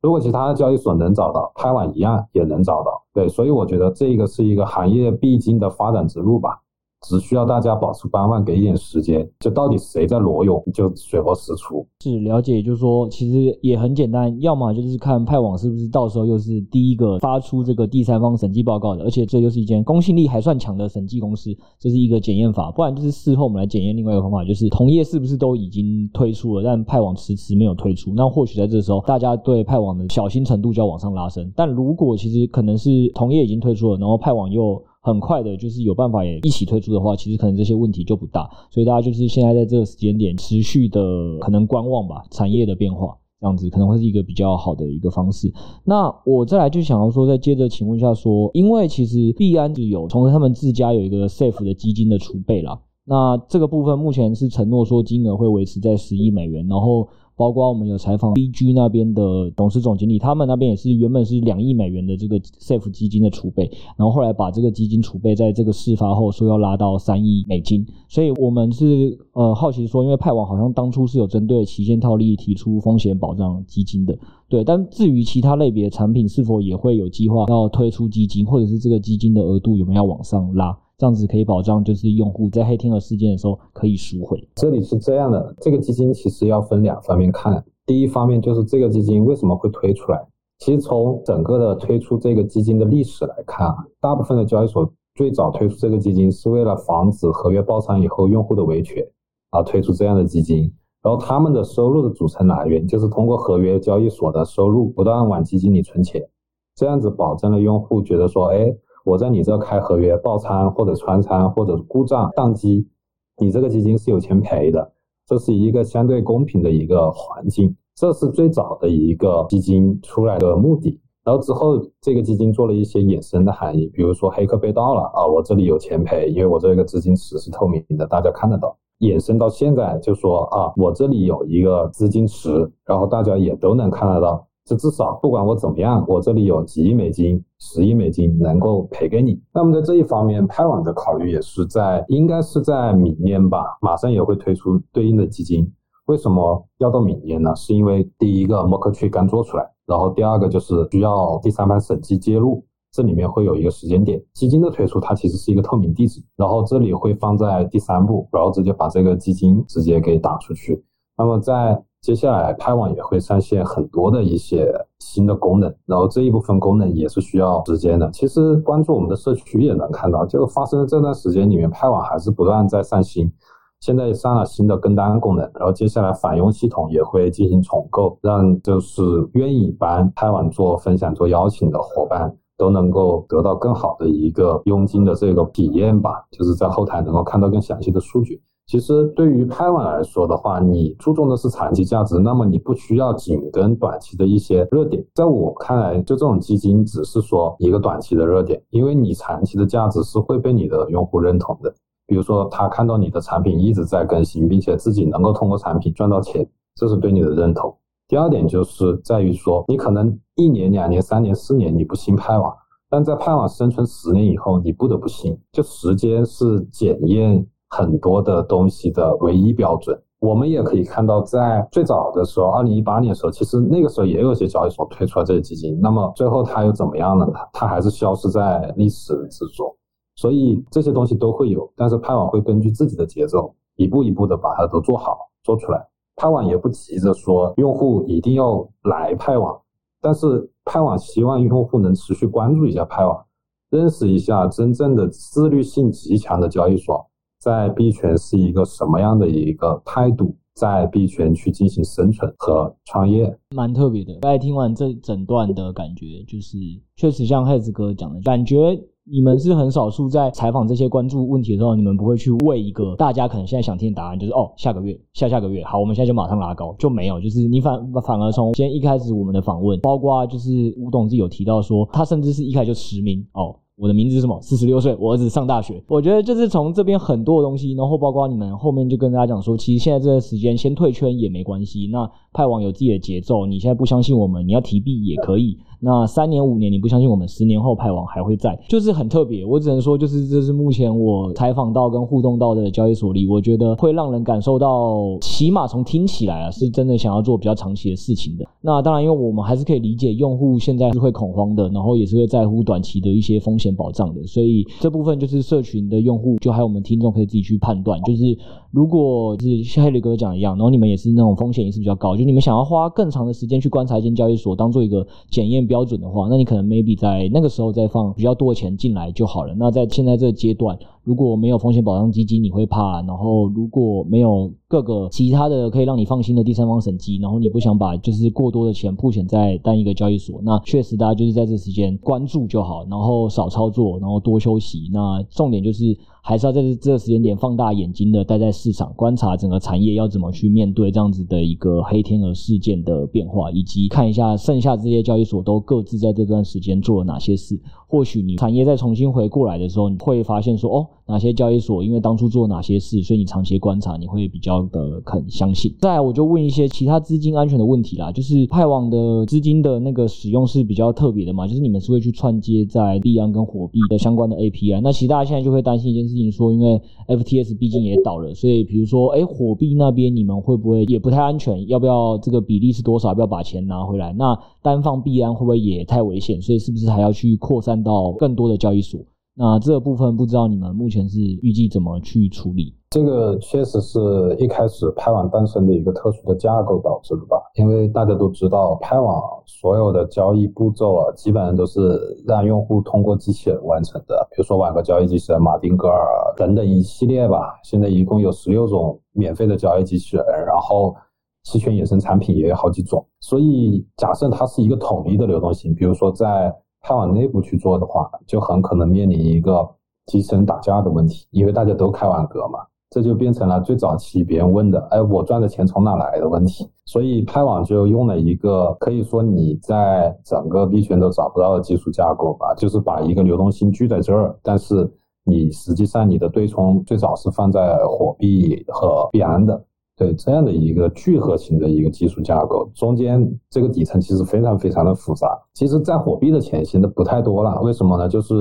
如果其他的交易所能找到，拍网一样也能找到。对，所以我觉得这个是一个行业必经的发展之路吧。只需要大家保持观望，给一点时间，就到底谁在裸泳，就水落石出。是了解，就是说，其实也很简单，要么就是看派网是不是到时候又是第一个发出这个第三方审计报告的，而且这又是一间公信力还算强的审计公司，这是一个检验法。不然就是事后我们来检验另外一个方法，就是同业是不是都已经推出了，但派网迟迟没有推出，那或许在这时候大家对派网的小心程度就要往上拉升。但如果其实可能是同业已经推出了，然后派网又很快的，就是有办法也一起推出的话，其实可能这些问题就不大，所以大家就是现在在这个时间点持续的可能观望吧，产业的变化。这样子可能会是一个比较好的一个方式。那我再来就想要说，再接着请问一下说，因为其实币安是有从他们自家有一个 safe 的基金的储备啦，那这个部分目前是承诺说金额会维持在十亿美元，然后。包括我们有采访 BG 那边的董事总经理，他们那边也是原本是两亿美元的这个 SAFE 基金的储备，然后后来把这个基金储备在这个事发后说要拉到三亿美金，所以我们是呃好奇说，因为派网好像当初是有针对期限套利提出风险保障基金的，对，但至于其他类别的产品是否也会有计划要推出基金，或者是这个基金的额度有没有要往上拉？这样子可以保障，就是用户在黑天鹅事件的时候可以赎回。这里是这样的，这个基金其实要分两方面看。第一方面就是这个基金为什么会推出来？其实从整个的推出这个基金的历史来看啊，大部分的交易所最早推出这个基金是为了防止合约爆仓以后用户的维权而推出这样的基金。然后他们的收入的组成来源就是通过合约交易所的收入不断往基金里存钱，这样子保证了用户觉得说，哎。我在你这开合约爆仓或者穿仓或者故障宕机，你这个基金是有钱赔的，这是一个相对公平的一个环境，这是最早的一个基金出来的目的。然后之后这个基金做了一些衍生的含义，比如说黑客被盗了啊，我这里有钱赔，因为我这个资金池是透明的，大家看得到。衍生到现在就说啊，我这里有一个资金池，然后大家也都能看得到。这至少不管我怎么样，我这里有几亿美金、十亿美金能够赔给你。那么在这一方面，派网的考虑也是在，应该是在明年吧，马上也会推出对应的基金。为什么要到明年呢？是因为第一个 Mock Tree 刚做出来，然后第二个就是需要第三方审计介入，这里面会有一个时间点。基金的推出它其实是一个透明地址，然后这里会放在第三步，然后直接把这个基金直接给打出去。那么在接下来，派网也会上线很多的一些新的功能，然后这一部分功能也是需要时间的。其实关注我们的社区也能看到，就发生的这段时间里面，派网还是不断在上新，现在也上了新的跟单功能，然后接下来返佣系统也会进行重构，让就是愿意帮派网做分享、做邀请的伙伴都能够得到更好的一个佣金的这个体验吧，就是在后台能够看到更详细的数据。其实对于派网来说的话，你注重的是长期价值，那么你不需要紧跟短期的一些热点。在我看来，就这种基金只是说一个短期的热点，因为你长期的价值是会被你的用户认同的。比如说，他看到你的产品一直在更新，并且自己能够通过产品赚到钱，这是对你的认同。第二点就是在于说，你可能一年、两年、三年、四年你不信派网，但在派网生存十年以后，你不得不信。就时间是检验。很多的东西的唯一标准，我们也可以看到，在最早的时候，二零一八年的时候，其实那个时候也有些交易所推出了这些基金，那么最后它又怎么样了呢？它还是消失在历史之中。所以这些东西都会有，但是派网会根据自己的节奏，一步一步的把它都做好做出来。派网也不急着说用户一定要来派网，但是派网希望用户能持续关注一下派网，认识一下真正的自律性极强的交易所。在币圈是一个什么样的一个态度？在币圈去进行生存和创业，蛮特别的。大家听完这整段的感觉，就是确实像黑子哥讲的，感觉你们是很少数在采访这些关注问题的时候，你们不会去问一个大家可能现在想听的答案，就是哦，下个月、下下个月，好，我们现在就马上拉高，就没有，就是你反反而从今天一开始我们的访问，包括就是吴董自己有提到说，他甚至是一开始就实名哦。我的名字是什么？四十六岁，我儿子上大学。我觉得就是从这边很多的东西，然后包括你们后面就跟大家讲说，其实现在这个时间先退圈也没关系。那派网有自己的节奏，你现在不相信我们，你要提币也可以。那三年五年你不相信我们，十年后派网还会在，就是很特别。我只能说，就是这是目前我采访到跟互动到的交易所里，我觉得会让人感受到，起码从听起来啊，是真的想要做比较长期的事情的。那当然，因为我们还是可以理解用户现在是会恐慌的，然后也是会在乎短期的一些风险保障的，所以这部分就是社群的用户，就还有我们听众可以自己去判断，就是。如果就是像黑雷哥讲一样，然后你们也是那种风险也是比较高，就你们想要花更长的时间去观察一间交易所，当做一个检验标准的话，那你可能 maybe 在那个时候再放比较多的钱进来就好了。那在现在这个阶段。如果没有风险保障基金，你会怕；然后如果没有各个其他的可以让你放心的第三方审计，然后你不想把就是过多的钱曝险在单一个交易所，那确实大家就是在这时间关注就好，然后少操作，然后多休息。那重点就是还是要在这这个时间点放大眼睛的待在市场，观察整个产业要怎么去面对这样子的一个黑天鹅事件的变化，以及看一下剩下这些交易所都各自在这段时间做了哪些事。或许你产业再重新回过来的时候，你会发现说，哦，哪些交易所因为当初做哪些事，所以你长期观察，你会比较的肯相信。再来，我就问一些其他资金安全的问题啦，就是派网的资金的那个使用是比较特别的嘛，就是你们是会去串接在币安跟火币的相关的 API。那其实大家现在就会担心一件事情，说因为 FTS 毕竟也倒了，所以比如说，哎，火币那边你们会不会也不太安全？要不要这个比例是多少？要不要把钱拿回来？那单放币安会不会也太危险？所以是不是还要去扩散到更多的交易所？那这个部分不知道你们目前是预计怎么去处理？这个确实是一开始拍网诞生的一个特殊的架构导致的吧？因为大家都知道，拍网所有的交易步骤啊，基本上都是让用户通过机器人完成的。比如说，网格交易机器人、马丁格尔等等一系列吧。现在一共有十六种免费的交易机器人，然后期权衍生产品也有好几种。所以，假设它是一个统一的流动性，比如说在派网内部去做的话，就很可能面临一个机器人打架的问题，因为大家都开网格嘛，这就变成了最早期别人问的“哎，我赚的钱从哪来的”问题。所以派网就用了一个可以说你在整个币圈都找不到的技术架构吧，就是把一个流动性聚在这儿，但是你实际上你的对冲最早是放在火币和币安的。对这样的一个聚合型的一个技术架构，中间这个底层其实非常非常的复杂。其实，在火币的前行的不太多了，为什么呢？就是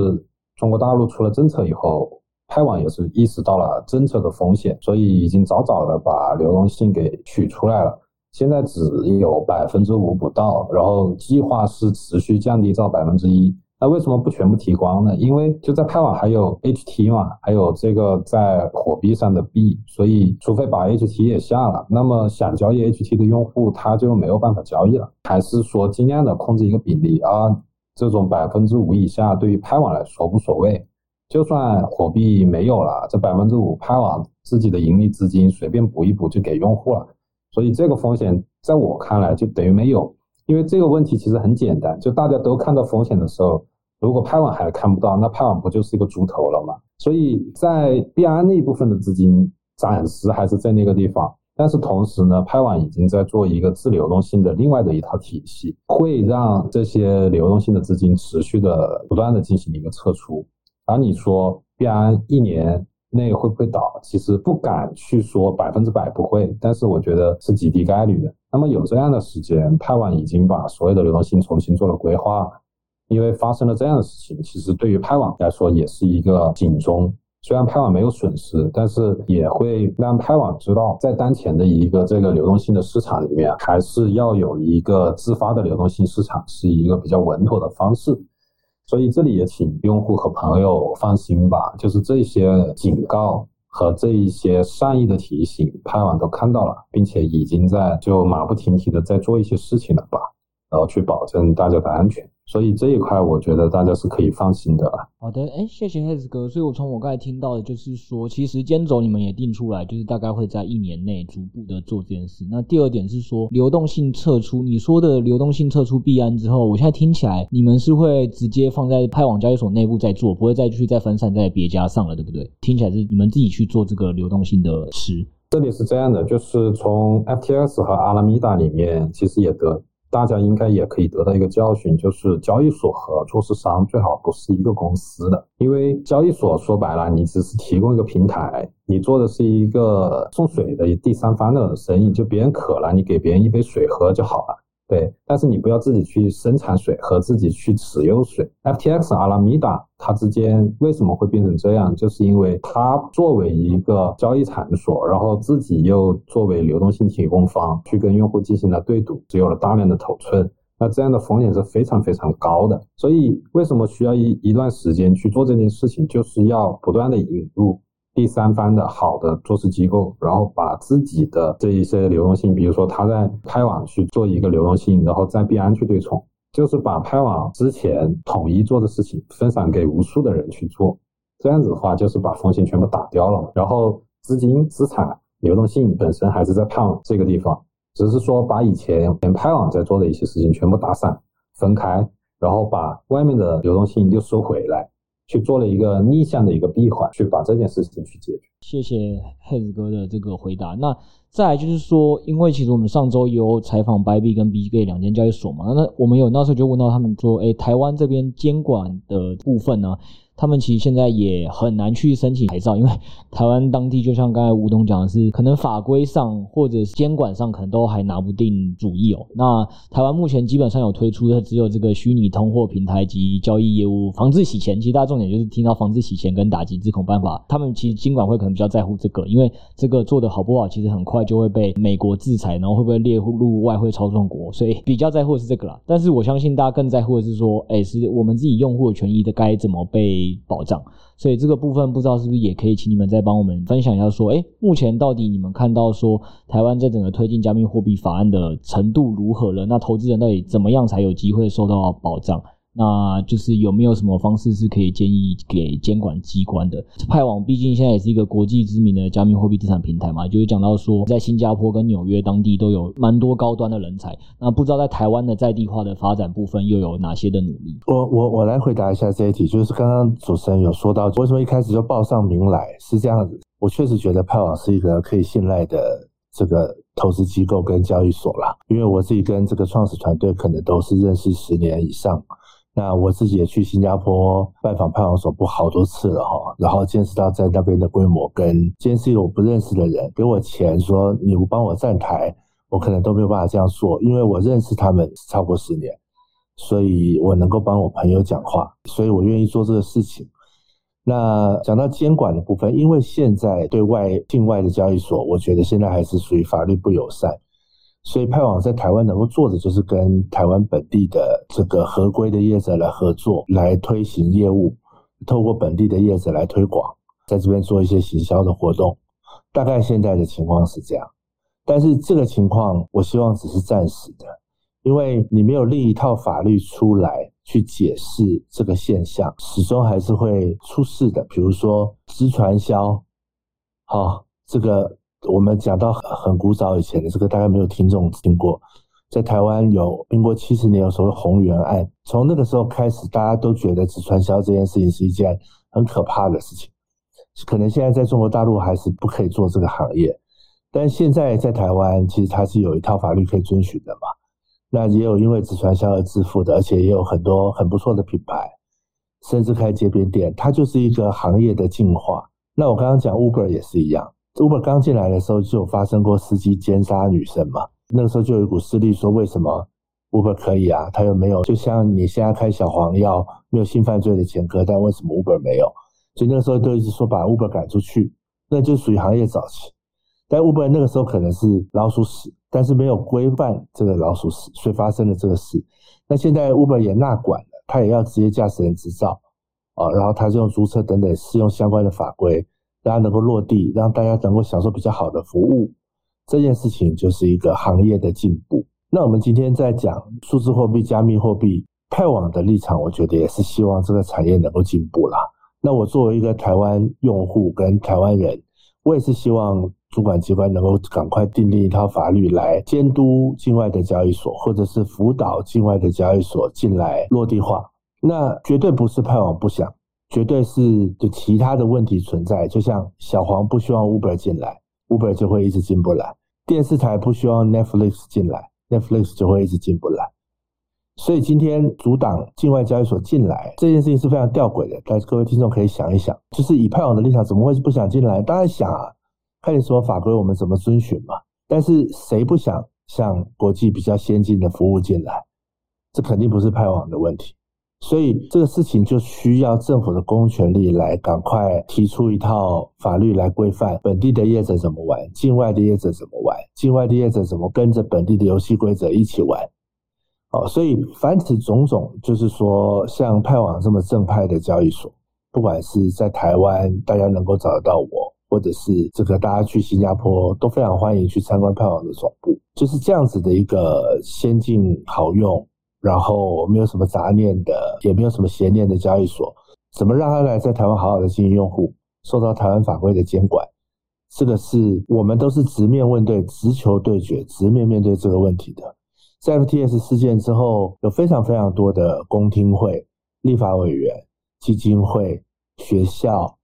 中国大陆出了政策以后，派网也是意识到了政策的风险，所以已经早早的把流动性给取出来了。现在只有百分之五不到，然后计划是持续降低到百分之一。那为什么不全部提光呢？因为就在派网还有 HT 嘛，还有这个在火币上的币，所以除非把 HT 也下了，那么想交易 HT 的用户他就没有办法交易了。还是说尽量的控制一个比例啊？这种百分之五以下对于派网来说无所谓，就算火币没有了，这百分之五派网自己的盈利资金随便补一补就给用户了。所以这个风险在我看来就等于没有。因为这个问题其实很简单，就大家都看到风险的时候，如果派网还看不到，那派网不就是一个猪头了吗？所以在币安那一部分的资金暂时还是在那个地方，但是同时呢，派网已经在做一个自流动性的另外的一套体系，会让这些流动性的资金持续的不断的进行一个撤出。而你说币安一年内会不会倒？其实不敢去说百分之百不会，但是我觉得是极低概率的。那么有这样的时间，派网已经把所有的流动性重新做了规划，因为发生了这样的事情，其实对于派网来说也是一个警钟。虽然派网没有损失，但是也会让派网知道，在当前的一个这个流动性的市场里面，还是要有一个自发的流动性市场，是一个比较稳妥的方式。所以这里也请用户和朋友放心吧，就是这些警告和这一些善意的提醒，拍网都看到了，并且已经在就马不停蹄的在做一些事情了吧，然后去保证大家的安全。所以这一块，我觉得大家是可以放心的。好的，哎，谢谢黑子哥。所以我从我刚才听到的，就是说，其实时间轴你们也定出来，就是大概会在一年内逐步的做这件事。那第二点是说，流动性撤出，你说的流动性撤出币安之后，我现在听起来，你们是会直接放在派网交易所内部再做，不会再去再分散在别家上了，对不对？听起来是你们自己去做这个流动性的事。这里是这样的，就是从 FTX 和阿拉米达里面，其实也得。大家应该也可以得到一个教训，就是交易所和做市商最好不是一个公司的，因为交易所说白了，你只是提供一个平台，你做的是一个送水的第三方的生意，就别人渴了，你给别人一杯水喝就好了。对，但是你不要自己去生产水和自己去持有水。FTX、阿拉米达它之间为什么会变成这样？就是因为它作为一个交易场所，然后自己又作为流动性提供方去跟用户进行了对赌，只有了大量的头寸，那这样的风险是非常非常高的。所以为什么需要一一段时间去做这件事情？就是要不断的引入。第三方的好的做事机构，然后把自己的这一些流动性，比如说他在派网去做一个流动性，然后在币安去对冲，就是把派网之前统一做的事情分散给无数的人去做，这样子的话就是把风险全部打掉了。然后资金资产流动性本身还是在派网这个地方，只是说把以前连派网在做的一些事情全部打散分开，然后把外面的流动性又收回来。去做了一个逆向的一个闭环，去把这件事情去解决。谢谢黑子哥的这个回答。那再来就是说，因为其实我们上周有采访 b y b 跟 BGA 两间交易所嘛，那我们有那时候就问到他们说，哎，台湾这边监管的部分呢？他们其实现在也很难去申请牌照，因为台湾当地就像刚才吴董讲的是，可能法规上或者是监管上可能都还拿不定主意哦。那台湾目前基本上有推出的只有这个虚拟通货平台及交易业务防治洗钱，其实大家重点就是听到防治洗钱跟打击资恐办法，他们其实金管会可能比较在乎这个，因为这个做的好不好，其实很快就会被美国制裁，然后会不会列入外汇操纵国，所以比较在乎的是这个啦。但是我相信大家更在乎的是说，哎，是我们自己用户的权益的该怎么被。保障，所以这个部分不知道是不是也可以请你们再帮我们分享一下，说，诶，目前到底你们看到说台湾在整个推进加密货币法案的程度如何了？那投资人到底怎么样才有机会受到保障？那就是有没有什么方式是可以建议给监管机关的？派网毕竟现在也是一个国际知名的加密货币资产平台嘛，就是讲到说，在新加坡跟纽约当地都有蛮多高端的人才。那不知道在台湾的在地化的发展部分又有哪些的努力？我我我来回答一下这一题，就是刚刚主持人有说到，为什么一开始就报上名来？是这样子，我确实觉得派网是一个可以信赖的这个投资机构跟交易所啦，因为我自己跟这个创始团队可能都是认识十年以上。那我自己也去新加坡拜访派网总部好多次了哈，然后见识到在那边的规模，跟今天是一个我不认识的人给我钱说你不帮我站台，我可能都没有办法这样做，因为我认识他们超过十年，所以我能够帮我朋友讲话，所以我愿意做这个事情。那讲到监管的部分，因为现在对外境外的交易所，我觉得现在还是属于法律不友善。所以派网在台湾能够做的就是跟台湾本地的这个合规的业者来合作，来推行业务，透过本地的业者来推广，在这边做一些行销的活动。大概现在的情况是这样，但是这个情况我希望只是暂时的，因为你没有另一套法律出来去解释这个现象，始终还是会出事的。比如说直传销，好，这个。我们讲到很古早以前的这个，大概没有听众听过。在台湾有民国七十年有所谓红原案，从那个时候开始，大家都觉得直传销这件事情是一件很可怕的事情。可能现在在中国大陆还是不可以做这个行业，但现在在台湾，其实它是有一套法律可以遵循的嘛。那也有因为直传销而致富的，而且也有很多很不错的品牌，甚至开街边店，它就是一个行业的进化。那我刚刚讲 Uber 也是一样。Uber 刚进来的时候就有发生过司机奸杀女生嘛，那个时候就有一股势力说，为什么 Uber 可以啊？他又没有，就像你现在开小黄药没有性犯罪的前科，但为什么 Uber 没有？所以那个时候都一直说把 Uber 赶出去，那就属于行业早期。但 Uber 那个时候可能是老鼠屎，但是没有规范这个老鼠屎，所以发生了这个事。那现在 Uber 也纳管了，他也要职业驾驶人执照啊，然后他就用租车等等适用相关的法规。大家能够落地，让大家能够享受比较好的服务，这件事情就是一个行业的进步。那我们今天在讲数字货币、加密货币，派网的立场，我觉得也是希望这个产业能够进步啦。那我作为一个台湾用户跟台湾人，我也是希望主管机关能够赶快订立一套法律来监督境外的交易所，或者是辅导境外的交易所进来落地化。那绝对不是派网不想。绝对是就其他的问题存在，就像小黄不希望 Uber 进来，Uber 就会一直进不来；电视台不希望 Netflix 进来，Netflix 就会一直进不来。所以今天阻挡境外交易所进来这件事情是非常吊诡的，但是各位听众可以想一想，就是以派网的立场，怎么会不想进来？当然想啊，看你什么法规，我们怎么遵循嘛。但是谁不想向国际比较先进的服务进来？这肯定不是派网的问题。所以这个事情就需要政府的公权力来赶快提出一套法律来规范本地的业者怎么玩，境外的业者怎么玩，境外的业者怎么跟着本地的游戏规则一起玩。哦，所以凡此种种，就是说像派网这么正派的交易所，不管是在台湾大家能够找得到我，或者是这个大家去新加坡都非常欢迎去参观派网的总部，就是这样子的一个先进好用。然后没有什么杂念的，也没有什么邪念的交易所，怎么让他来在台湾好好的经营用户，受到台湾法规的监管？这个是我们都是直面问对、直球对决、直面面对这个问题的。在 FTS 事件之后，有非常非常多的公听会、立法委员、基金会、学校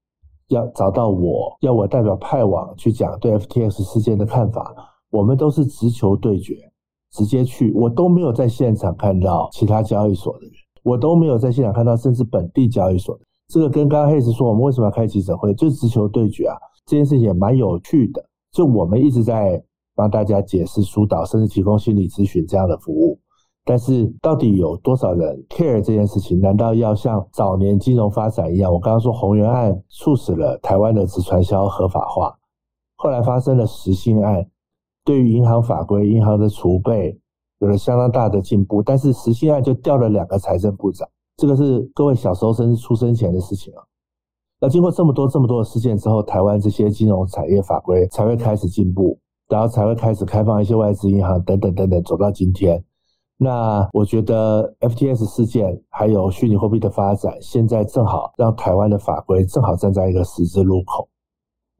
要找到我，要我代表派网去讲对 FTS 事件的看法，我们都是直球对决，直接去，我都没有在现场看到其他交易所的人，我都没有在现场看到甚至本地交易所的。这个跟刚刚 Hayes 说，我们为什么要开记者会，就是直球对决啊，这件事情也蛮有趣的。就我们一直在帮大家解释、疏导，甚至提供心理咨询这样的服务。但是到底有多少人 care 这件事情？难道要像早年金融发展一样？我刚刚说宏源案促使了台湾的直传销合法化，后来发生了实信案，对于银行法规、银行的储备有了相当大的进步。但是实信案就调了两个财政部长，这个是各位小时候甚至出生前的事情啊。那经过这么多这么多的事件之后，台湾这些金融产业法规才会开始进步，然后才会开始开放一些外资银行等等等等，走到今天。那我觉得 FTS 事件还有虚拟货币的发展，现在正好让台湾的法规正好站在一个十字路口。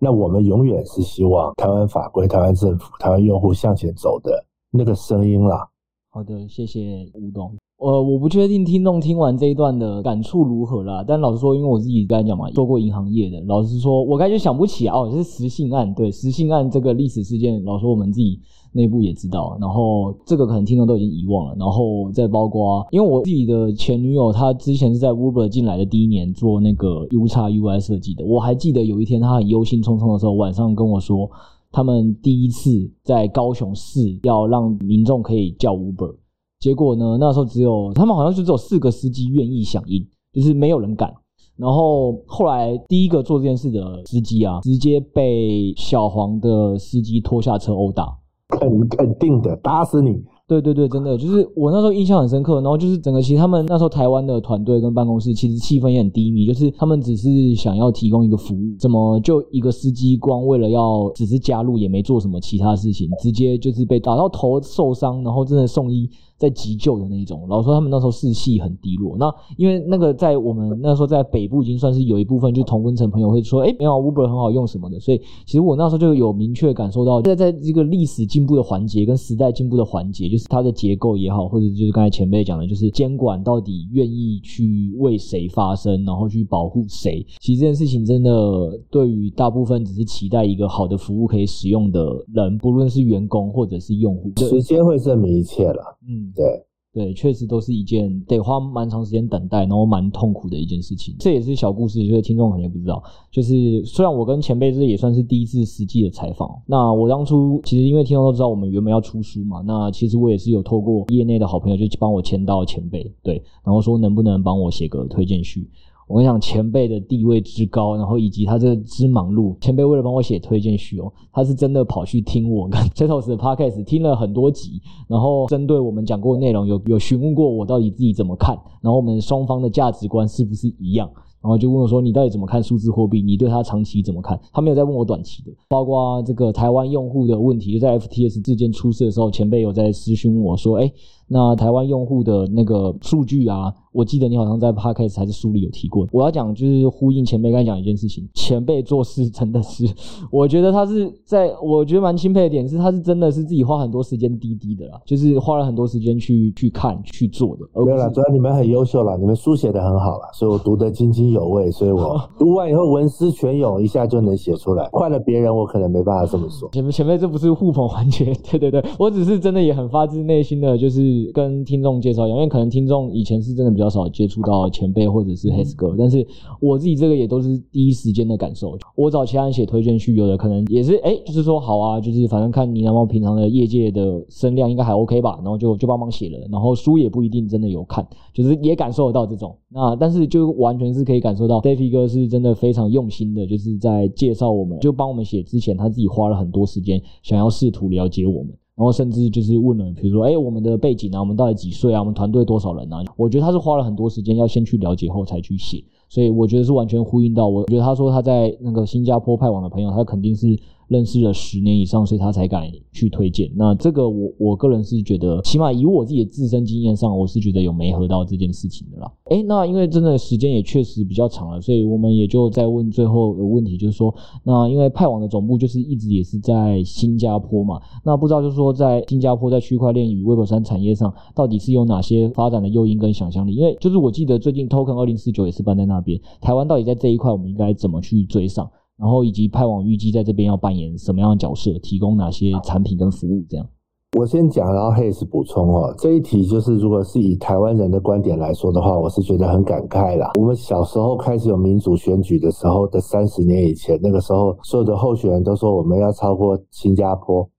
那我们永远是希望台湾法规、台湾政府、台湾用户向前走的那个声音啦。好的，谢谢吴董。呃，我不确定听众听完这一段的感触如何啦。但老实说，因为我自己刚才讲嘛，做过银行业的，老实说，我感觉想不起哦，是实信案，对，实信案这个历史事件，老实说我们自己内部也知道。然后这个可能听众都已经遗忘了。然后再包括，因为我自己的前女友，她之前是在 Uber 进来的第一年做那个 UX/UI 设计的。我还记得有一天，她很忧心忡忡的时候，晚上跟我说，他们第一次在高雄市要让民众可以叫 Uber。结果呢？那时候只有他们好像就只有四个司机愿意响应，就是没有人敢。然后后来第一个做这件事的司机啊，直接被小黄的司机拖下车殴打，肯肯定的，打死你。对对对，真的就是我那时候印象很深刻。然后就是整个其实他们那时候台湾的团队跟办公室其实气氛也很低迷，就是他们只是想要提供一个服务，怎么就一个司机光为了要只是加入也没做什么其他事情，直接就是被打到头受伤，然后真的送医在急救的那一种。老实说他们那时候士气很低落。那因为那个在我们那时候在北部已经算是有一部分就同温层朋友会说，哎，没有 Uber 很好用什么的。所以其实我那时候就有明确感受到，在在这个历史进步的环节跟时代进步的环节，就是。它的结构也好，或者就是刚才前辈讲的，就是监管到底愿意去为谁发声，然后去保护谁。其实这件事情真的对于大部分只是期待一个好的服务可以使用的人，不论是员工或者是用户，时间会证明一切了。嗯，对。对，确实都是一件得花蛮长时间等待，然后蛮痛苦的一件事情。这也是小故事，就是听众可能不知道。就是虽然我跟前辈这也算是第一次实际的采访，那我当初其实因为听众都知道我们原本要出书嘛，那其实我也是有透过业内的好朋友就帮我签到前辈，对，然后说能不能帮我写个推荐序。我跟你讲，前辈的地位之高，然后以及他这之忙碌，前辈为了帮我写推荐序哦，他是真的跑去听我跟 [LAUGHS] Setos 的 Podcast，听了很多集，然后针对我们讲过的内容，有有询问过我到底自己怎么看，然后我们双方的价值观是不是一样。然后就问我说：“你到底怎么看数字货币？你对它长期怎么看？”他没有在问我短期的，包括这个台湾用户的问题，就在 FTX 事件出事的时候，前辈有在私讯问我说：“哎，那台湾用户的那个数据啊，我记得你好像在 Podcast 还是书里有提过。我要讲就是呼应前辈刚才讲一件事情，前辈做事真的是，[LAUGHS] 我觉得他是在，我觉得蛮钦佩的点是，他是真的是自己花很多时间滴滴的啦，就是花了很多时间去去看去做的。没有啦，主要你们很优秀啦，你们书写的很好啦，所以我读得津津。有味，所以我 [LAUGHS] 读完以后文思泉涌，一下就能写出来。换了别人，我可能没办法这么说。前面前面这不是互捧环节，[LAUGHS] 对对对，我只是真的也很发自内心的就是跟听众介绍一下，因为可能听众以前是真的比较少接触到前辈或者是 Hayes 哥，但是我自己这个也都是第一时间的感受。我找其他人写推荐序，有的可能也是哎、欸，就是说好啊，就是反正看你那么平常的业界的声量应该还 OK 吧，然后就就帮忙写了，然后书也不一定真的有看，就是也感受得到这种。那但是就完全是可以感受到 David 哥是真的非常用心的，就是在介绍我们，就帮我们写之前，他自己花了很多时间，想要试图了解我们，然后甚至就是问了，比如说，哎，我们的背景啊，我们到底几岁啊，我们团队多少人啊？我觉得他是花了很多时间，要先去了解后才去写，所以我觉得是完全呼应到我。觉得他说他在那个新加坡派往的朋友，他肯定是认识了十年以上，所以他才敢去推荐。那这个我我个人是觉得，起码以我自己的自身经验上，我是觉得有没合到这件事情的啦。诶，那因为真的时间也确实比较长了，所以我们也就再问最后的问题，就是说，那因为派网的总部就是一直也是在新加坡嘛，那不知道就是说在新加坡在区块链与 Web 三产业上，到底是有哪些发展的诱因跟想象力？因为就是我记得最近 Token 二零四九也是办在那边，台湾到底在这一块我们应该怎么去追上？然后以及派网预计在这边要扮演什么样的角色，提供哪些产品跟服务？这样，我先讲，然后 Hayes 补充哦。这一题就是，如果是以台湾人的观点来说的话，我是觉得很感慨啦。我们小时候开始有民主选举的时候的三十年以前，那个时候所有的候选人都说我们要超过新加坡。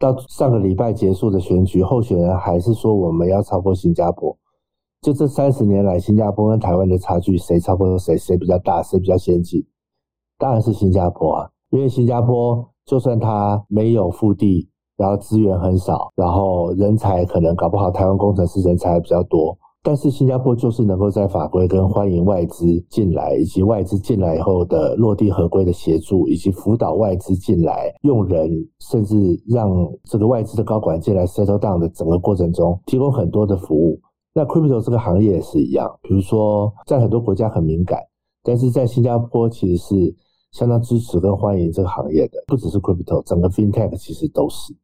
到上个礼拜结束的选举，候选人还是说我们要超过新加坡。就这三十年来，新加坡跟台湾的差距，谁超过谁，谁比较大，谁比较先进？当然是新加坡啊，因为新加坡就算它没有腹地，然后资源很少，然后人才可能搞不好台湾工程师人才比较多，但是新加坡就是能够在法规跟欢迎外资进来，以及外资进来以后的落地合规的协助，以及辅导外资进来用人，甚至让这个外资的高管进来 settle down 的整个过程中，提供很多的服务。那 crypto 这个行业也是一样，比如说在很多国家很敏感，但是在新加坡其实是。相当支持跟欢迎这个行业的，不只是 crypto，整个 fintech 其实都是。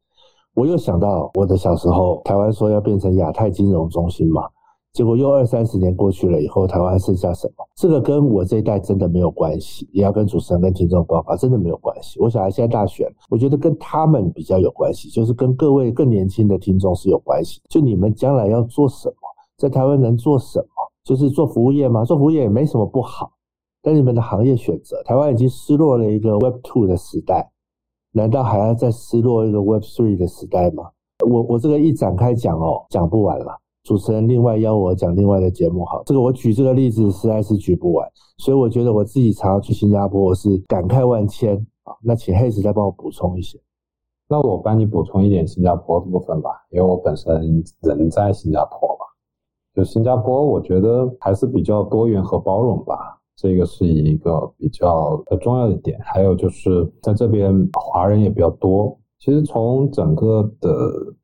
我又想到我的小时候，台湾说要变成亚太金融中心嘛，结果又二三十年过去了以后，台湾剩下什么？这个跟我这一代真的没有关系，也要跟主持人跟听众报告，真的没有关系。我小孩现在大学，我觉得跟他们比较有关系，就是跟各位更年轻的听众是有关系。就你们将来要做什么，在台湾能做什么？就是做服务业吗？做服务业也没什么不好。但你们的行业选择，台湾已经失落了一个 Web Two 的时代，难道还要再失落一个 Web Three 的时代吗？我我这个一展开讲哦，讲不完了。主持人另外邀我讲另外的节目，好，这个我举这个例子实在是举不完，所以我觉得我自己常常去新加坡，我是感慨万千啊。那请 h a y s 再帮我补充一些。那我帮你补充一点新加坡的部分吧，因为我本身人在新加坡嘛，就新加坡，我觉得还是比较多元和包容吧。这个是一个比较呃重要的点，还有就是在这边华人也比较多。其实从整个的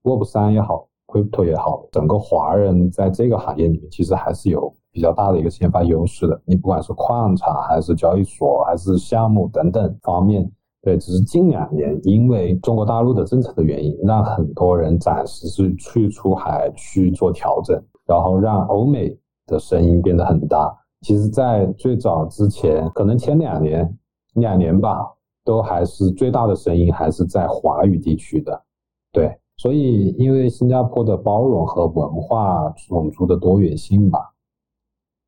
Web 三也好，Crypto 也好，整个华人在这个行业里面其实还是有比较大的一个先发优势的。你不管是矿场还是交易所还是项目等等方面，对，只是近两年因为中国大陆的政策的原因，让很多人暂时是去出海去做调整，然后让欧美的声音变得很大。其实，在最早之前，可能前两年、两年吧，都还是最大的声音还是在华语地区的，对。所以，因为新加坡的包容和文化、种族的多元性吧，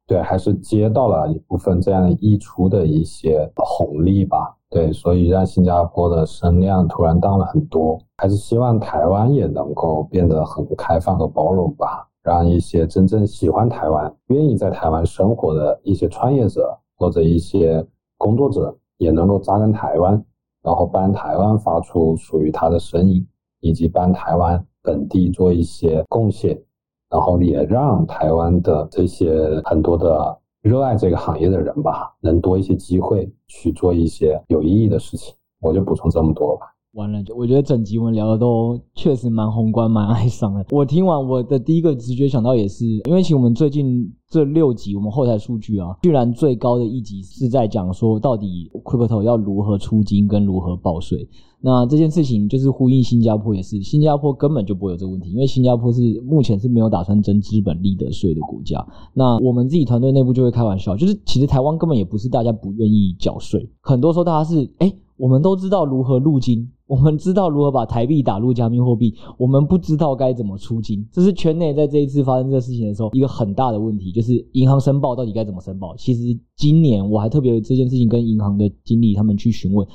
对，还是接到了一部分这样溢出的一些红利吧，对。所以，让新加坡的声量突然大了很多。还是希望台湾也能够变得很开放和包容吧。让一些真正喜欢台湾、愿意在台湾生活的一些创业者或者一些工作者，也能够扎根台湾，然后帮台湾发出属于他的声音，以及帮台湾本地做一些贡献，然后也让台湾的这些很多的热爱这个行业的人吧，能多一些机会去做一些有意义的事情。我就补充这么多吧。完了，我觉得整集我们聊的都确实蛮宏观、蛮哀伤的。我听完，我的第一个直觉想到也是，因为其实我们最近这六集，我们后台数据啊，居然最高的一集是在讲说，到底 Crypto 要如何出金跟如何报税。那这件事情就是呼应新加坡，也是新加坡根本就不会有这个问题，因为新加坡是目前是没有打算征资本利得税的国家。那我们自己团队内部就会开玩笑，就是其实台湾根本也不是大家不愿意缴税，很多时候大家是哎、我们都知道如何入金。我们知道如何把台币打入加密货币，我们不知道该怎么出金，这是全内在这一次发生这个事情的时候一个很大的问题，就是银行申报到底该怎么申报。其实今年我还特别这件事情跟银行的经理他们去询问，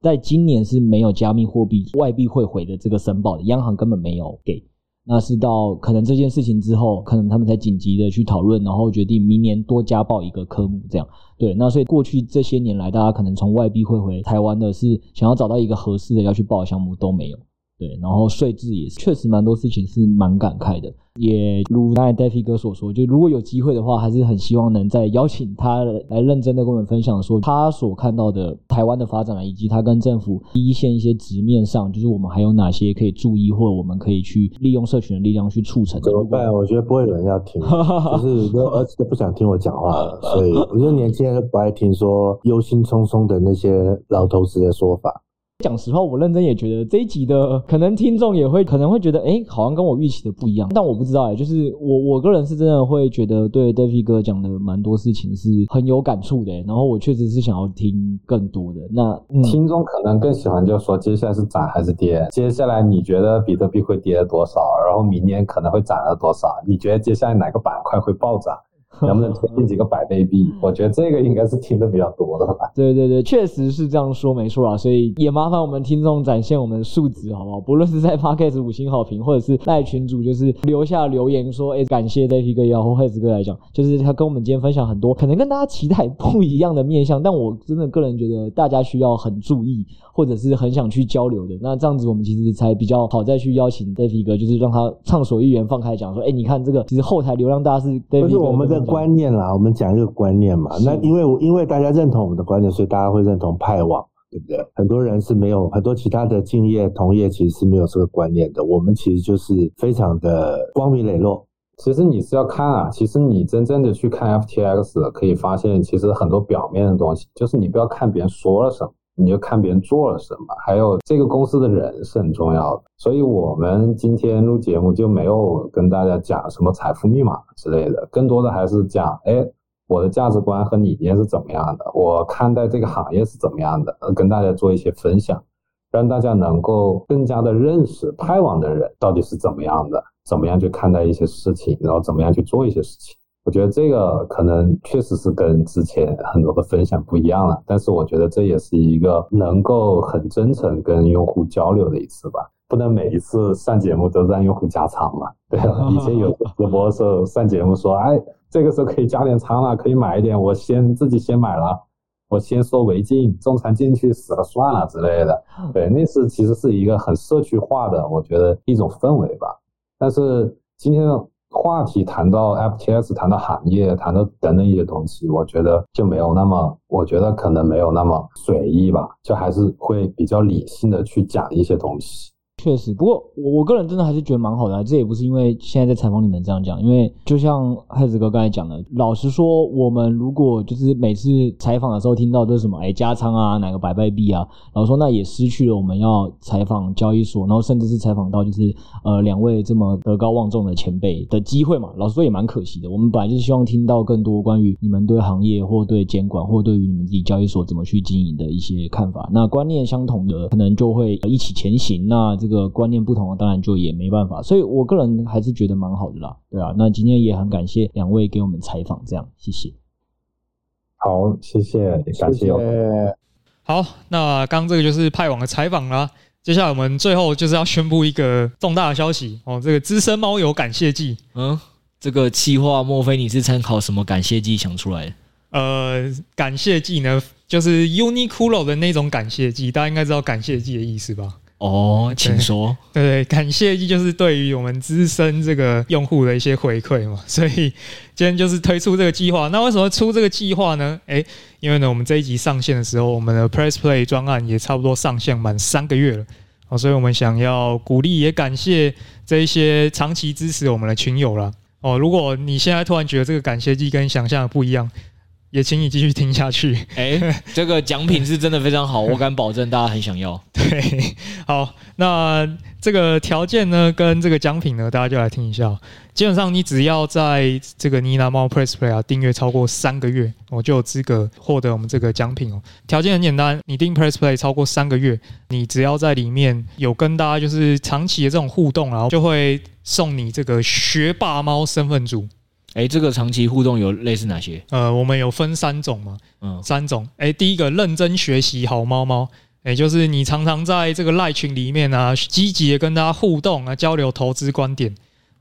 在今年是没有加密货币外币汇回的这个申报的，央行根本没有给。那是到可能这件事情之后，可能他们才紧急的去讨论，然后决定明年多加报一个科目，这样对。那所以过去这些年来，大家可能从外币汇回台湾的是想要找到一个合适的要去报的项目都没有。对，然后税制也是，确实蛮多事情是蛮感慨的。也如刚才 Daffy 哥所说，就如果有机会的话，还是很希望能再邀请他来认真的跟我们分享，说他所看到的台湾的发展啊，以及他跟政府第一线一些直面上，就是我们还有哪些可以注意，或者我们可以去利用社群的力量去促成。怎么办？我觉得不会有人要听，[LAUGHS] 就是儿子都不想听我讲话了，所以我觉得年轻人都不爱听说忧心忡忡的那些老头子的说法。讲实话，我认真也觉得这一集的可能听众也会可能会觉得，哎，好像跟我预期的不一样。但我不知道哎，就是我我个人是真的会觉得对 DeFi 哥讲的蛮多事情是很有感触的。然后我确实是想要听更多的。那、听众可能更喜欢就说接下来是涨还是跌？接下来你觉得比特币会跌多少？然后明年可能会涨了多少？你觉得接下来哪个板块会暴涨？[LAUGHS] 能不能推荐几个百倍币？我觉得这个应该是听的比较多的吧。对对对，确实是这样说，没错啊。所以也麻烦我们听众展现我们的素质，好不好？不论是在 Podcast 五星好评，或者是赖群主，就是留下留言说，哎，感谢 Daffy 哥也好，或黑子哥来讲，就是他跟我们今天分享很多可能跟大家期待不一样的面向，但我真的个人觉得大家需要很注意，或者是很想去交流的。那这样子我们其实才比较好再去邀请 Daffy 哥，就是让他畅所欲言，放开讲说，哎，你看这个其实后台流量大是 David 哥。我们的观念啦，我们讲一个观念嘛。那因为因为大家认同我们的观念，所以大家会认同派网，对不对？很多人是没有，很多其他的敬业同业其实是没有这个观念的。我们其实就是非常的光明磊落。其实你是要看啊，其实你真正的去看 FTX，可以发现其实很多表面的东西，就是你不要看别人说了什么。你就看别人做了什么，还有这个公司的人是很重要的。所以我们今天录节目就没有跟大家讲什么财富密码之类的，更多的还是讲，哎，我的价值观和理念是怎么样的，我看待这个行业是怎么样的，跟大家做一些分享，让大家能够更加的认识派网的人到底是怎么样的，怎么样去看待一些事情，然后怎么样去做一些事情。我觉得这个可能确实是跟之前很多的分享不一样了，但是我觉得这也是一个能够很真诚跟用户交流的一次吧。不能每一次上节目都让用户加仓嘛？对啊，以前有 [LAUGHS] 直播的时候上节目说，哎，这个时候可以加点仓了，可以买一点，我先自己先买了，我先收为敬，重仓进去死了算了之类的。[LAUGHS] 对，那是其实是一个很社区化的，我觉得一种氛围吧。但是今天呢？话题谈到 F T S，谈到行业，谈到等等一些东西，我觉得就没有那么，我觉得可能没有那么随意吧，就还是会比较理性的去讲一些东西。确实，不过我我个人真的还是觉得蛮好的。这也不是因为现在在采访你们这样讲，因为就像海子哥刚才讲的，老实说，我们如果就是每次采访的时候听到都是什么，哎，加仓啊，哪个百倍币啊，老实说那也失去了我们要采访交易所，然后甚至是采访到就是呃两位这么德高望重的前辈的机会嘛。老实说也蛮可惜的。我们本来就是希望听到更多关于你们对行业或对监管或对于你们自己交易所怎么去经营的一些看法。那观念相同的，可能就会一起前行。那这。这个观念不同，当然就也没办法，所以我个人还是觉得蛮好的啦，对啊。那今天也很感谢两位给我们采访，这样谢谢。好，谢谢，感谢。谢谢。好，那刚刚这个就是派网的采访啦。接下来我们最后就是要宣布一个重大的消息哦，这个资深猫友感谢祭。嗯，这个企划莫非你是参考什么感谢祭想出来的？呃，感谢祭呢，就是 Uniqlo 的那种感谢祭，大家应该知道感谢祭的意思吧？哦，请说。对对，感谢祭就是对于我们资深这个用户的一些回馈嘛，[LAUGHS] 所以今天就是推出这个计划。那为什么出这个计划呢？诶，因为呢，我们这一集上线的时候，我们的 Press Play 专案也差不多上线满三个月了，哦，所以我们想要鼓励也感谢这一些长期支持我们的群友了。哦，如果你现在突然觉得这个感谢祭跟想象的不一样，也请你继续听下去。哎、欸，这个奖品是真的非常好，[LAUGHS] 我敢保证大家很想要。对，好，那这个条件呢，跟这个奖品呢，大家就来听一下。基本上，你只要在这个呢喃猫 Press Play 啊订阅超过三个月，我就有资格获得我们这个奖品哦。条件很简单，你订 Press Play 超过三个月，你只要在里面有跟大家就是长期的这种互动，然后就会送你这个学霸猫身份组。哎，这个长期互动有类似哪些？呃，我们有分三种嘛，嗯，三种。哎，第一个认真学习好猫猫，哎，就是你常常在这个赖群里面啊，积极的跟大家互动啊，交流投资观点，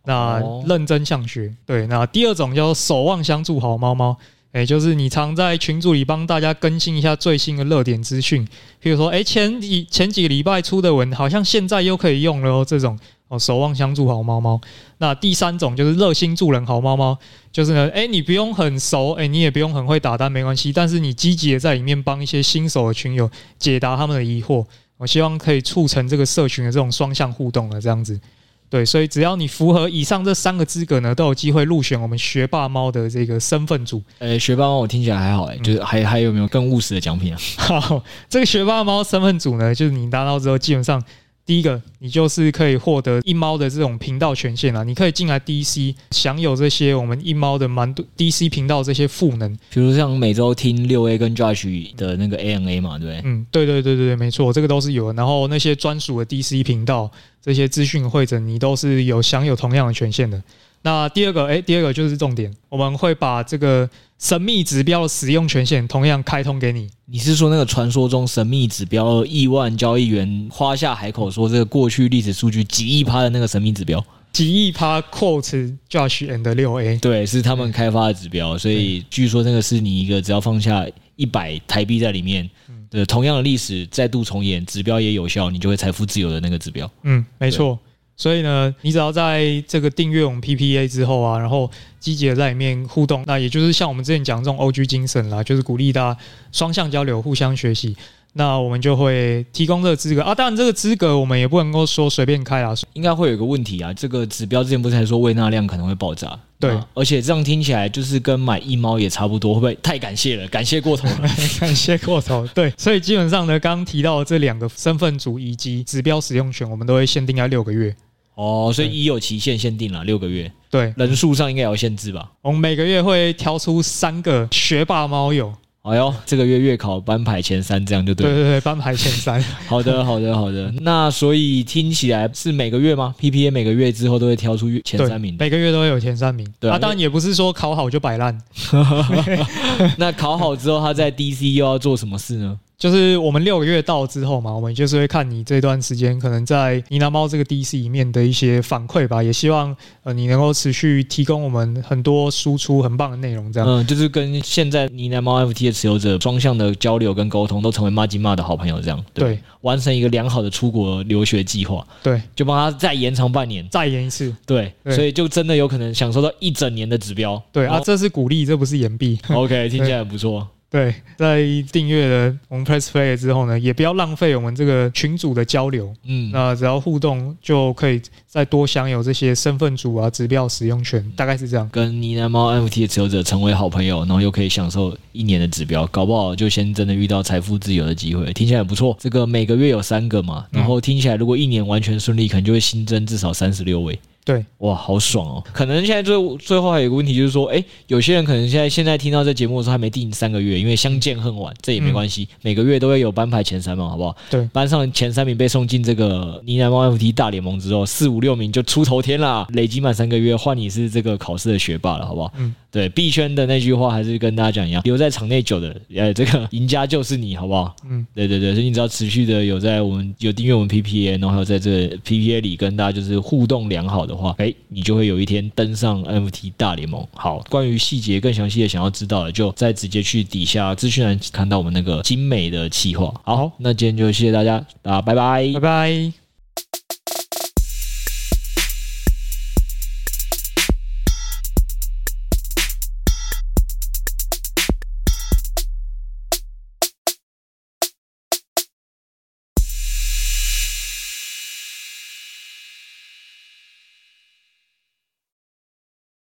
那认真向学。对，那第二种叫守望相助好猫猫，哎，就是你常在群组里帮大家更新一下最新的热点资讯，比如说，哎，前几前几个礼拜出的文，好像现在又可以用了哦，这种哦，守望相助好猫猫。那第三种就是热心助人好猫猫，就是呢，哎，你不用很熟，哎，你也不用很会打单，没关系，但是你积极的在里面帮一些新手的群友解答他们的疑惑，我希望可以促成这个社群的这种双向互动的这样子。对，所以只要你符合以上这三个资格呢，都有机会入选我们学霸猫的这个身份组。诶，学霸猫我听起来还好哎，就是还还有没有更务实的奖品啊？[LAUGHS] 好，这个学霸猫身份组呢，就是你拿到之后，基本上。第一个，你就是可以获得一猫的这种频道权限啊，你可以进来 DC 享有这些我们一猫的蛮多 DC 频道这些赋能，比如像每周听六 A 跟 Josh 的那个 ANA 嘛，对不对？嗯，对对对对对，没错，这个都是有的。然后那些专属的 DC 频道这些资讯会诊，你都是有享有同样的权限的。那第二个，哎，第二个就是重点，我们会把这个神秘指标的使用权限同样开通给你。你是说那个传说中神秘指标亿万交易员夸下海口说这个过去历史数据几亿趴的那个神秘指标？几亿趴 quote Josh and 六 A，对，是他们开发的指标，所以据说那个是你一个只要放下一百台币在里面，的同样的历史再度重演，指标也有效，你就会财富自由的那个指标。嗯，没错。所以呢，你只要在这个订阅我们 PPA 之后啊，然后积极的在里面互动，那也就是像我们之前讲这种 OG 精神啦，就是鼓励大家双向交流、互相学习，那我们就会提供这个资格啊。当然，这个资格我们也不能够说随便开啊，应该会有一个问题啊。这个指标之前不是还说喂纳量可能会爆炸？对，而且这样听起来就是跟买一猫也差不多，会不会太感谢了？感谢过头了，[LAUGHS] 感谢过头。对，所以基本上呢，刚刚提到的这两个身份组以及指标使用权，我们都会限定在六个月。哦，所以已有期限限定了六个月。对，人数上应该有限制吧？我们每个月会挑出三个学霸猫友。哎呦，这个月月考班排前三，这样就对了。对对对，班排前三。[LAUGHS] 好的，好的，好的。那所以听起来是每个月吗？PPA 每个月之后都会挑出前三名。每个月都会有前三名。对啊，当然也不是说考好就摆烂。[LAUGHS] [LAUGHS] 那考好之后，他在 DC 又要做什么事呢？就是我们六个月到之后嘛，我们就是会看你这段时间可能在尼拿猫这个 DC 里面的一些反馈吧，也希望呃你能够持续提供我们很多输出很棒的内容，这样。嗯，就是跟现在尼拿猫 FT 的持有者双向的交流跟沟通，都成为妈吉妈的好朋友，这样。对，对，完成一个良好的出国留学计划。对，就帮他再延长半年，再延一次。对，对，所以就真的有可能享受到一整年的指标。对啊，这是鼓励，这不是延毕。OK，[LAUGHS] 听起来很不错。对，在订阅了我们 Press Play 之后呢，也不要浪费我们这个群组的交流。嗯，那只要互动就可以再多享有这些身份组啊、指标使用权，大概是这样。跟呢喃猫 NFT 的持有者成为好朋友，然后又可以享受一年的指标，搞不好就先真的遇到财富自由的机会。听起来很不错。这个每个月有三个嘛，然后听起来如果一年完全顺利，可能就会新增至少三十六位。对，哇，好爽哦！可能现在最最后还有一个问题，就是说，哎，有些人可能现在现在听到这节目的时候还没定三个月，因为相见恨晚，这也没关系，嗯、每个月都会有班排前三嘛，好不好？对，班上前三名被送进这个呢喃猫 FT 大联盟之后，四五六名就出头天啦，累积满三个月，换你是这个考试的学霸了，好不好？嗯。对币圈的那句话还是跟大家讲一样，留在场内久的，呃，这个 [LAUGHS] 赢家就是你，好不好？嗯，对对对，所以你只要持续的有在我们有订阅我们 PPA，然后还有在这个 PPA 里跟大家就是互动良好的话，哎，你就会有一天登上 NFT 大联盟。好，关于细节更详细的想要知道的，就再直接去底下资讯栏看到我们那个精美的企划。好，那今天就谢谢大家，大家拜拜，拜拜。